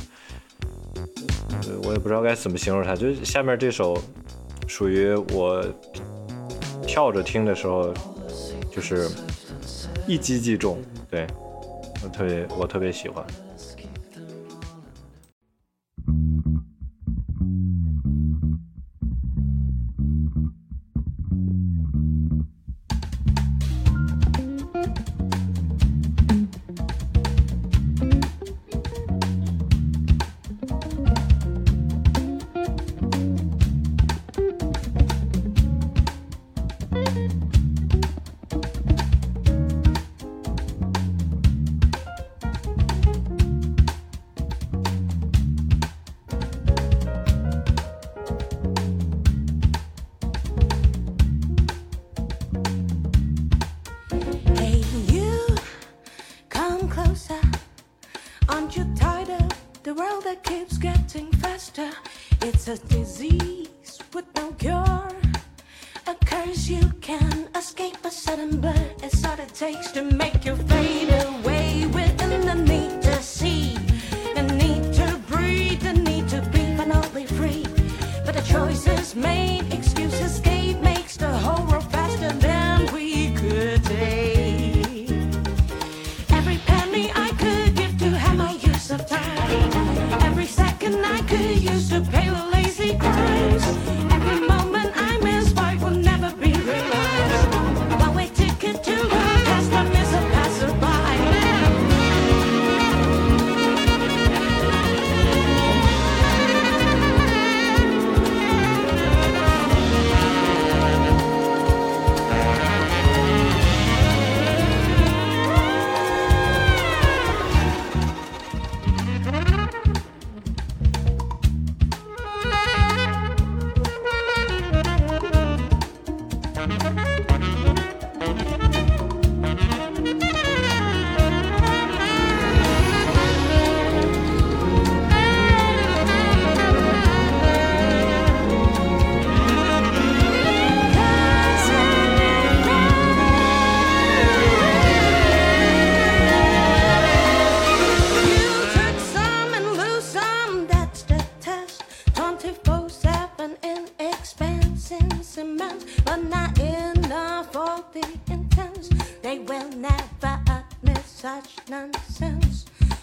我也不知道该怎么形容它，就是下面这首属于我跳着听的时候，就是一击即中，对我特别我特别喜欢。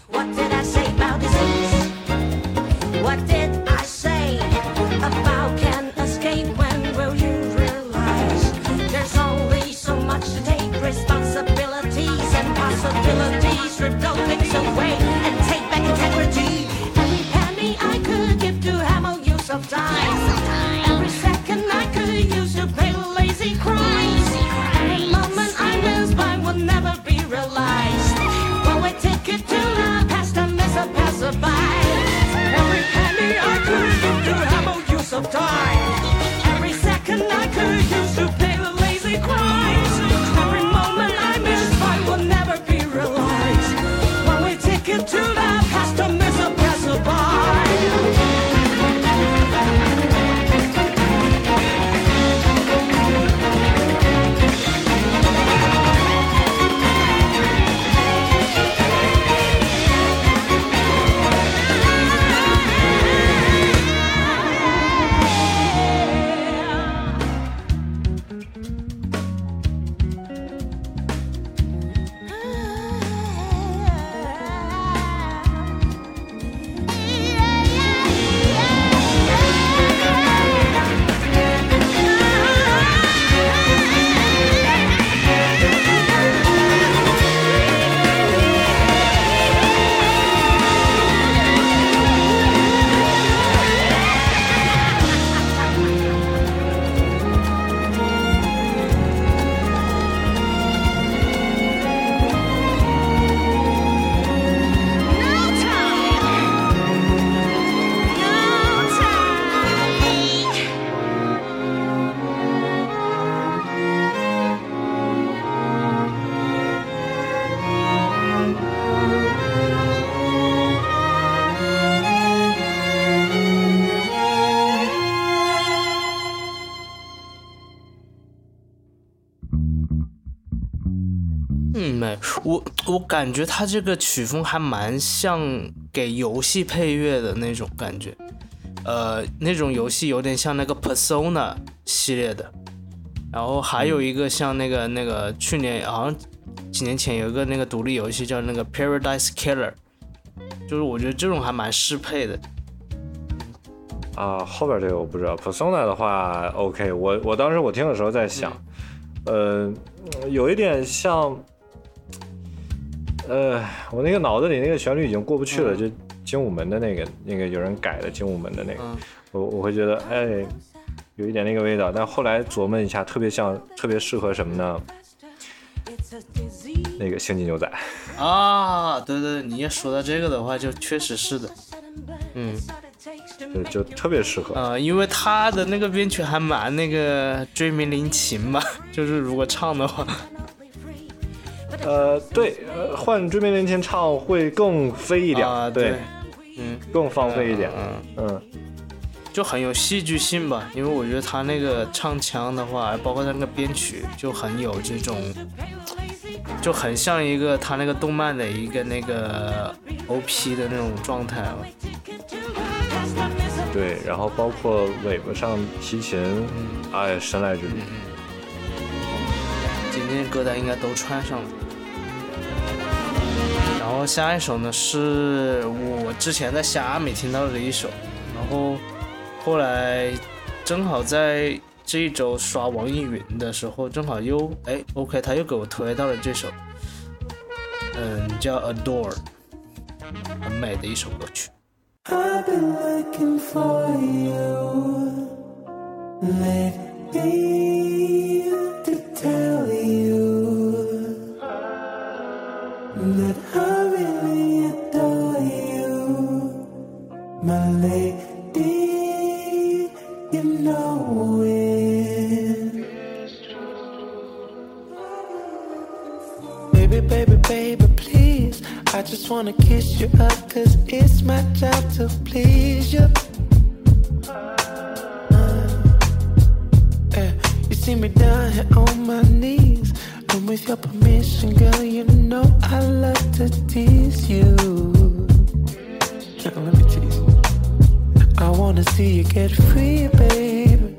What did I say 我我感觉他这个曲风还蛮像给游戏配乐的那种感觉，呃，那种游戏有点像那个 Persona 系列的，然后还有一个像那个那个去年好像几年前有一个那个独立游戏叫那个 Paradise Killer，就是我觉得这种还蛮适配的。啊，后边这个我不知道。Persona 的话，OK，我我当时我听的时候在想，呃，有一点像，呃，我那个脑子里那个旋律已经过不去了，就精武门的那个那个有人改的精武门的那个，嗯我我会觉得哎，有一点那个味道，但后来琢磨一下，特别像，特别适合什么呢？那个星际牛仔，啊，对对，你一说到这个的话，就确实是的，嗯。对，就特别适合。呃，因为他的那个编曲还蛮那个追名林琴嘛，就是如果唱的话，呃，对，呃，换追名连前唱会更飞一点，啊，对，对，嗯，更放飞一点，嗯，嗯，就很有戏剧性吧。因为我觉得他那个唱腔的话，包括他那个编曲，就很有这种，就很像一个他那个动漫的一个那个 OP 的那种状态了。对，然后包括尾巴上提琴，哎，神来之笔，今天歌单应该都穿上了。然后下一首呢是我之前在虾米听到的一首，然后后来正好在这一周刷网易云的时候，正好又哎 OK，他又给我推到了这首，嗯，叫 Adore，很美的一首歌曲。I've been looking for you lately to tell you that I really adore you, my lady. You know it. Baby, baby, baby, please. I just wanna kiss you up, cause it's my job to please you. Uh, eh, you see me down here on my knees. With your permission, girl, you know I love to tease you. Let me tease you. I wanna see you get free, baby.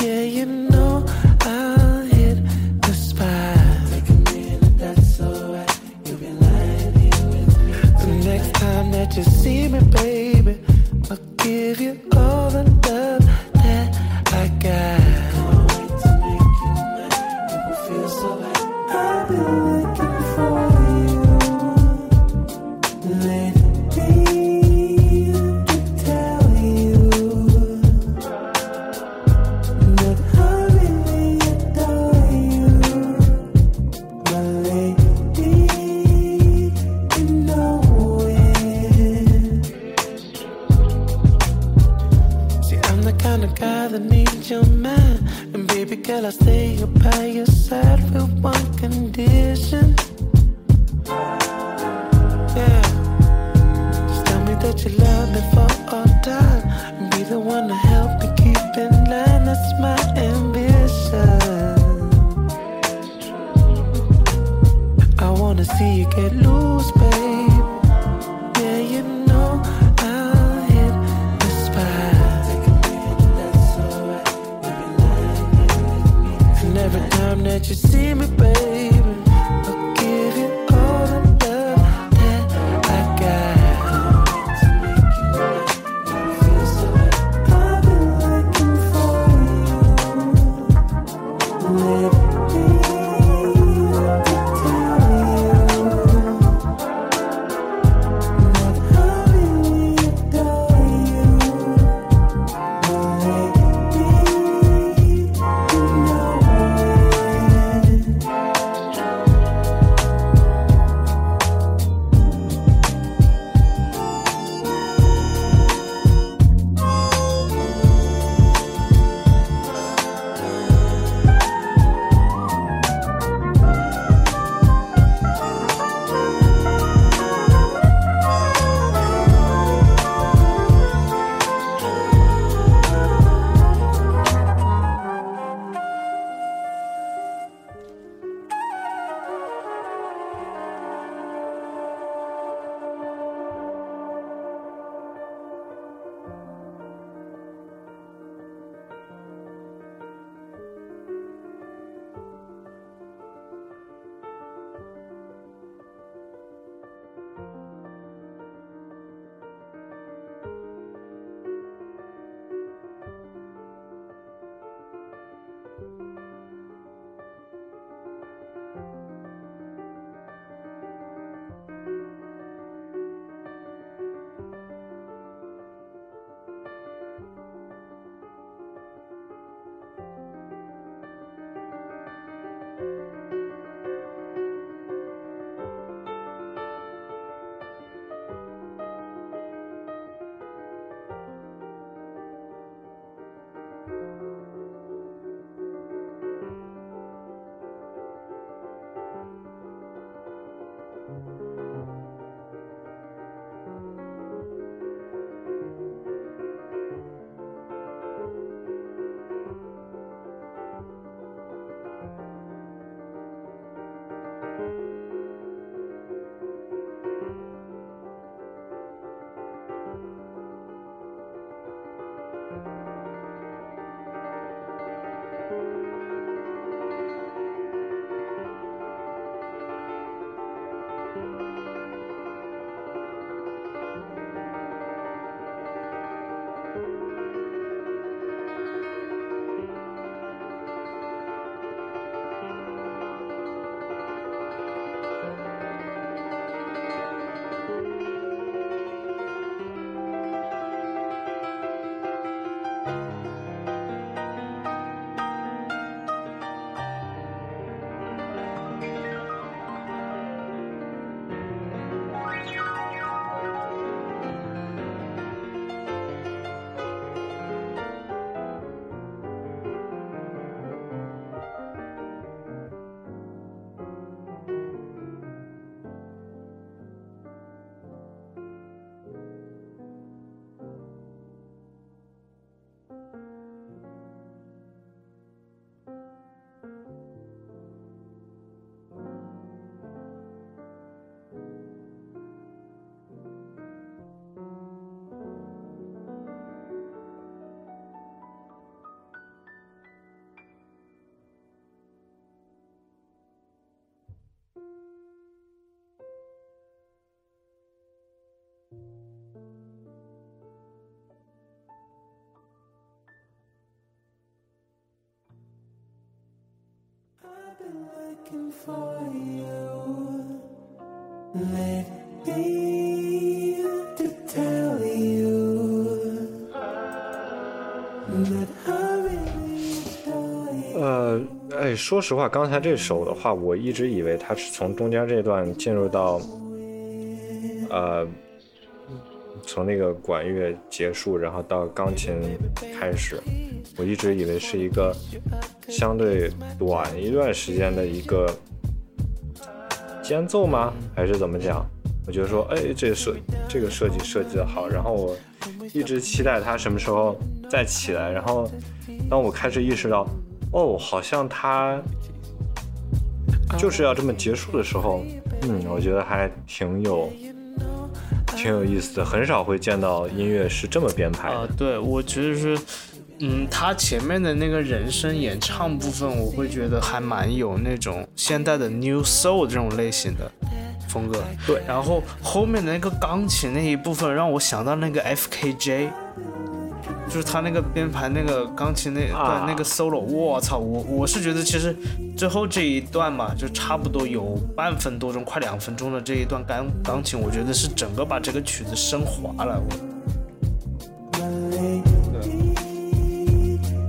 Yeah, you know I'll hit the spot. Take a minute, that's alright. You'll be lying here with me. The next time that you see me, baby, I'll give you all the love girl, I'll stay up by your side with one condition. 呃，哎，说实话，刚才这首的话，我一直以为它是从中间这段进入到，呃，从那个管乐结束，然后到钢琴开始，我一直以为是一个相对短一段时间的一个间奏吗？还是怎么讲？我觉得说，哎，这个设这个设计设计的好，然后我一直期待它什么时候再起来，然后当我开始意识到，哦，好像它就是要这么结束的时候，嗯，我觉得还挺有挺有意思的，很少会见到音乐是这么编排的。对，我其实是，嗯，他前面的那个人声演唱部分，我会觉得还蛮有那种现代的 New Soul 这种类型的风格。对然后后面的那个钢琴那一部分，让我想到那个 FKJ。就是他那个编排那个钢琴那段、啊那个 solo，我操！我我是觉得其实最后这一段嘛，就差不多有半分多钟，快两分钟的这一段钢钢琴，我觉得是整个把这个曲子升华了。我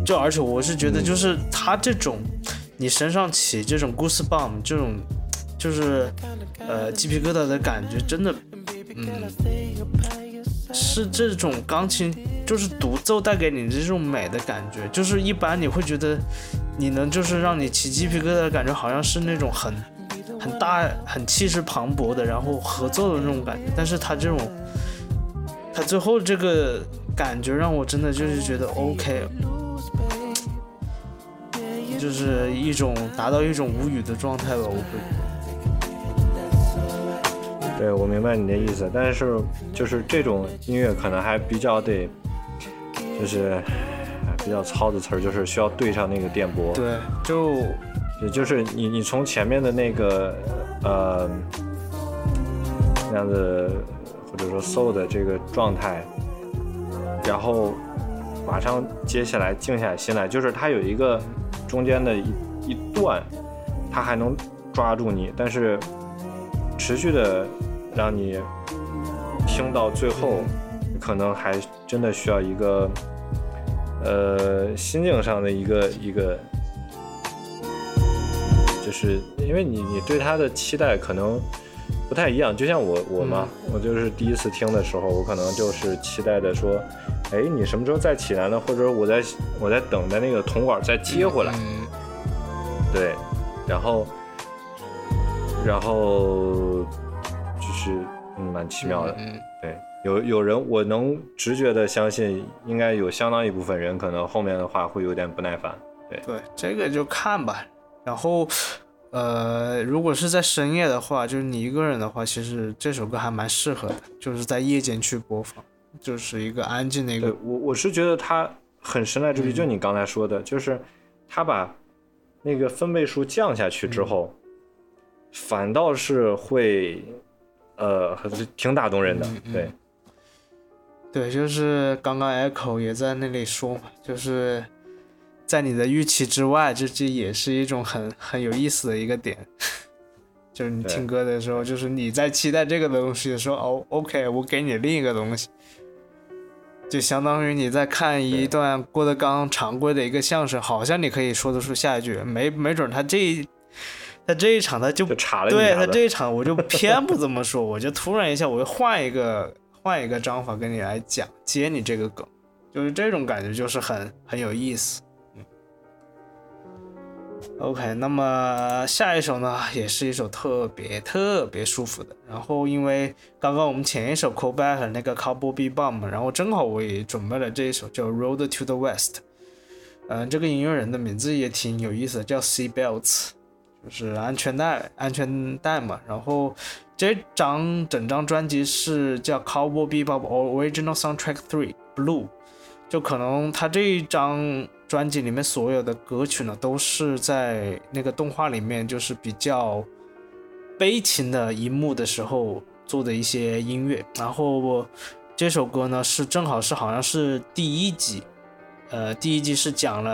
就而且我是觉得，就是他这种，你身上起这种 goosebump 这种，就是呃鸡皮疙瘩的感觉，真的，嗯，是这种钢琴就是独奏带给你的这种美的感觉。就是一般你会觉得，你能就是让你起鸡皮疙瘩的感觉，好像是那种很很大、很气势磅礴的，然后合奏的那种感觉。但是他这种，他最后这个感觉让我真的就是觉得 OK，就是一种达到一种无语的状态吧，我会。对，我明白你的意思，但是就是这种音乐可能还比较得，就是哎比较糙的词儿，就是需要对上那个电波。对，就也就是你你从前面的那个呃那样子或者说 soul 的这个状态，然后马上接下来静下心来，就是它有一个中间的一一段，它还能抓住你，但是持续的让你听到最后，可能还真的需要一个呃心境上的一个一个。就是因为你你对他的期待可能不太一样，就像我我嘛，我就是第一次听的时候，我可能就是期待的说，哎，你什么时候再起来呢？或者我在我在等待那个铜管再接回来，嗯，对，然后然后就是嗯蛮奇妙的，嗯，对，有有人我能直觉的相信，应该有相当一部分人可能后面的话会有点不耐烦，对，对，这个就看吧。然后，呃，如果是在深夜的话，就是你一个人的话，其实这首歌还蛮适合的，就是在夜间去播放，就是一个安静的一个，我我是觉得他很神来之笔，就你刚才说的，就是他把那个分贝数降下去之后，反倒是会呃很挺打动人的，对，对，就是刚刚 Echo 也在那里说嘛，就是在你的预期之外，这这也是一种很很有意思的一个点。就是你听歌的时候，就是你在期待这个东西的时候，哦，OK，我给你另一个东西，就相当于你在看一段郭德纲常规的一个相声，好像你可以说得出下一句，没没准他这一他这一场他就就查了对他这一场我就 偏不这么说，我就突然一下我就换一个换一个章法跟你来讲接你这个梗，就是这种感觉就是很很有意思。OK，那么下一首呢，也是一首特别特别舒服的。然后因为刚刚我们前一首 Call Back 那个 Cowboy Bebop，然后正好我也准备了这一首叫 Road to the West。嗯、这个音乐人的名字也挺有意思的，叫 Sea Belts，就是安全带，安全带嘛。然后这张整张专辑是叫 Cowboy Bebop Original Soundtrack Three Blue，就可能他这一张专辑里面所有的歌曲呢，都是在那个动画里面就是比较悲情的一幕的时候做的一些音乐。然后我这首歌呢是正好是好像是第一集，呃，第一集是讲了、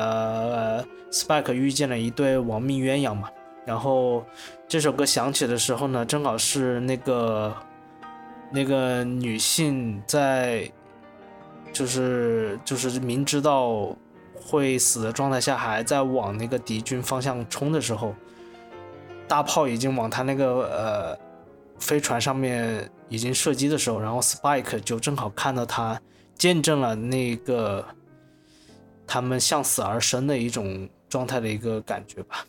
呃、Spike 遇见了一对亡命鸳鸯嘛，然后这首歌响起的时候呢，正好是那个那个女性在就是就是明知道会死的状态下，还在往那个敌军方向冲的时候，大炮已经往他那个呃飞船上面已经射击的时候，然后 Spike 就正好看到他，见证了那个他们向死而生的一种状态的一个感觉吧。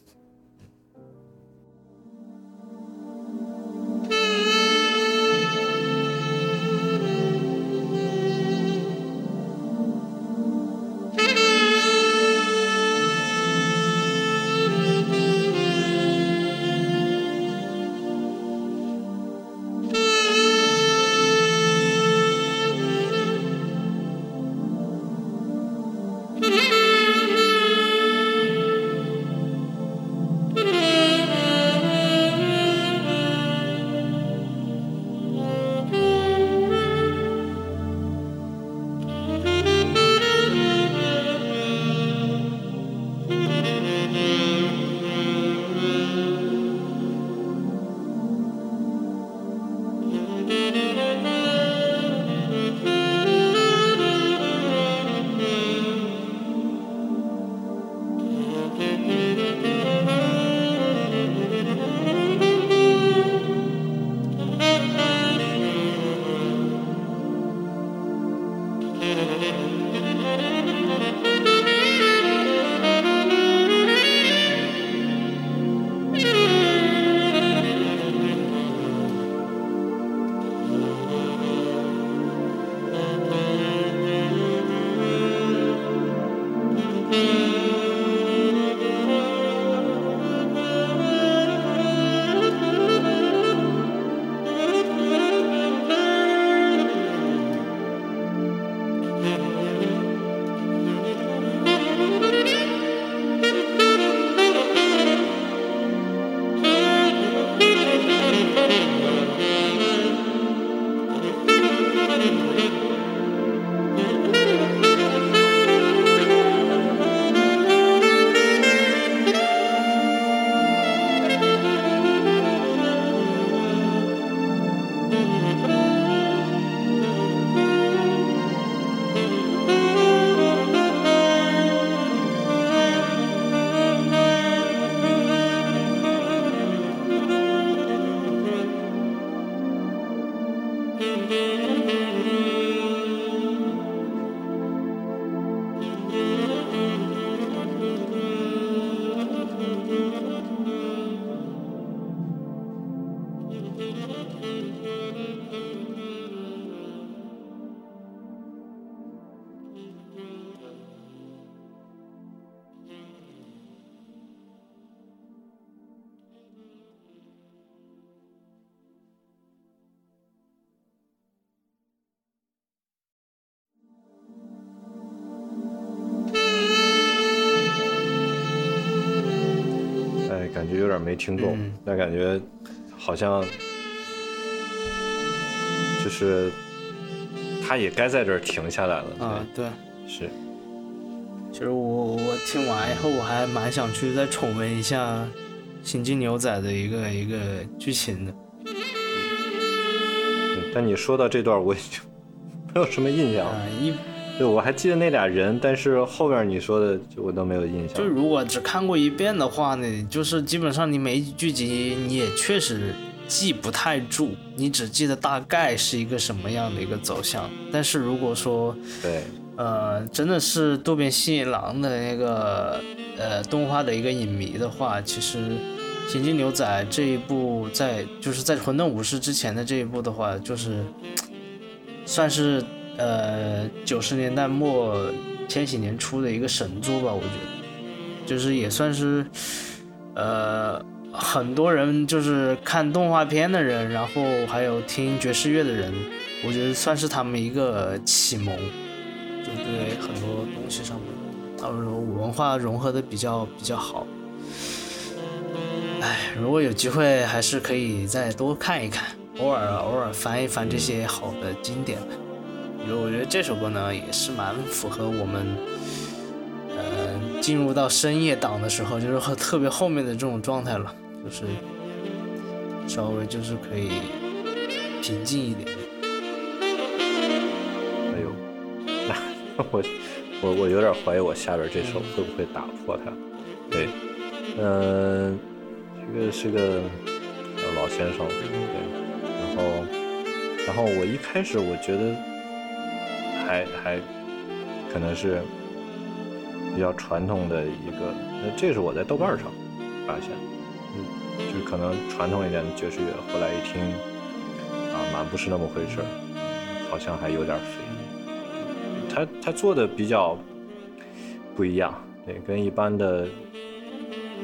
点没听懂，嗯但感觉好像就是他也该在这儿停下来了。啊，对。是，其实我我听完以后，我还蛮想去再重温一下《星际牛仔》的一个一个剧情的。但你说到这段，我已经 没有什么印象啊了。，一对，我还记得那俩人，但是后边你说的就我都没有印象。就如果只看过一遍的话呢，就是基本上你每一剧集你也确实记不太住，你只记得大概是一个什么样的一个走向。但是如果说对，呃，真的是渡边信一郎的那个呃动画的一个影迷的话，其实《星际牛仔》这一部在就是在《混沌武士》之前的这一部的话，就是 算是呃九十年代末千禧年初的一个神作吧，我觉得，就是也算是呃很多人就是看动画片的人，然后还有听爵士乐的人，我觉得算是他们一个启蒙。就对很多东西上面，他们文化融合的比较比较好。哎，如果有机会，还是可以再多看一看，偶尔偶尔翻一翻这些好的经典。我觉得这首歌呢，也是蛮符合我们，呃，进入到深夜档的时候，就是特别后面的这种状态了。就是稍微就是可以平静一点。哎呦，那我我我有点怀疑我下边这首会不会打破它。对，嗯、这个是个老先生，对，然后然后我一开始我觉得还还可能是比较传统的一个，那这是我在豆瓣上发现，嗯，就可能传统一点的爵士乐，后来一听啊，蛮不是那么回事儿，好像还有点飞。他他做的比较不一样，对，跟一般的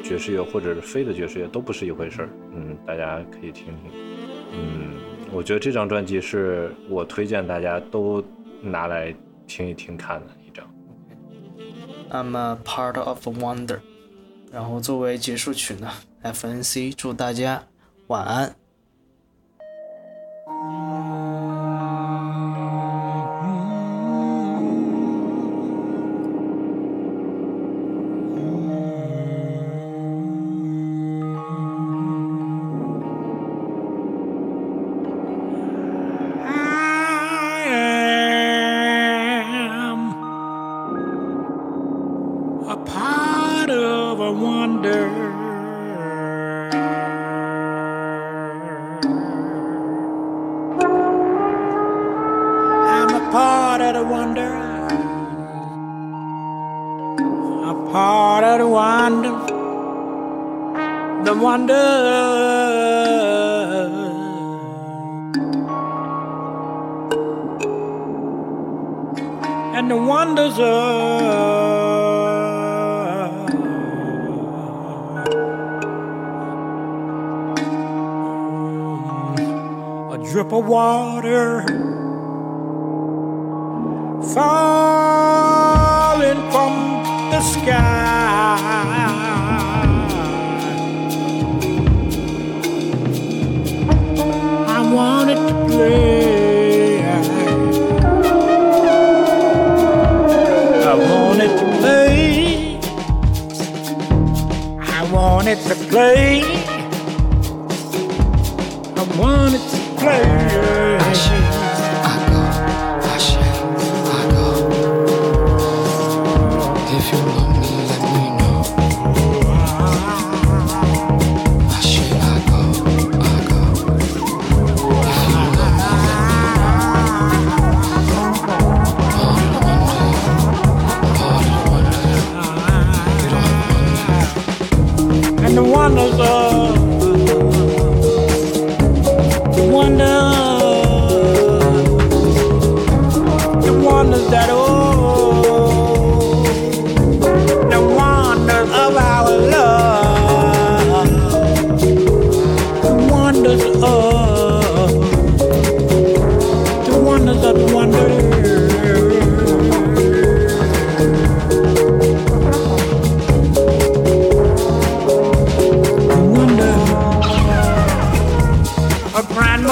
爵士乐或者是非的爵士乐都不是一回事儿。嗯，大家可以听听。嗯，我觉得这张专辑是我推荐大家都拿来听一听看的一张。I'm a part of a wonder。然后作为结束曲呢，FNC 祝大家晚安。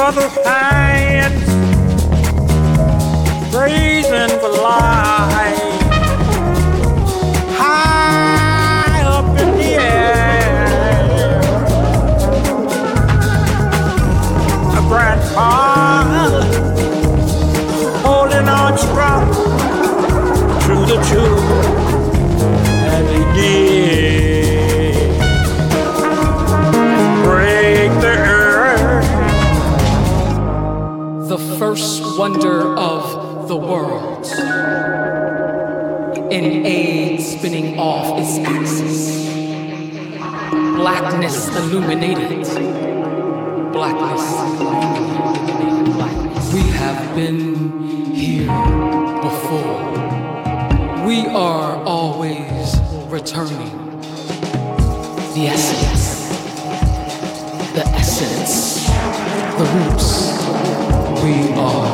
other side. Wonder of the world. An egg spinning off its axis. Blackness illuminated. Blackness illuminated. Blackness. We have been here before. We are always returning. The essence. The essence. The roots. We are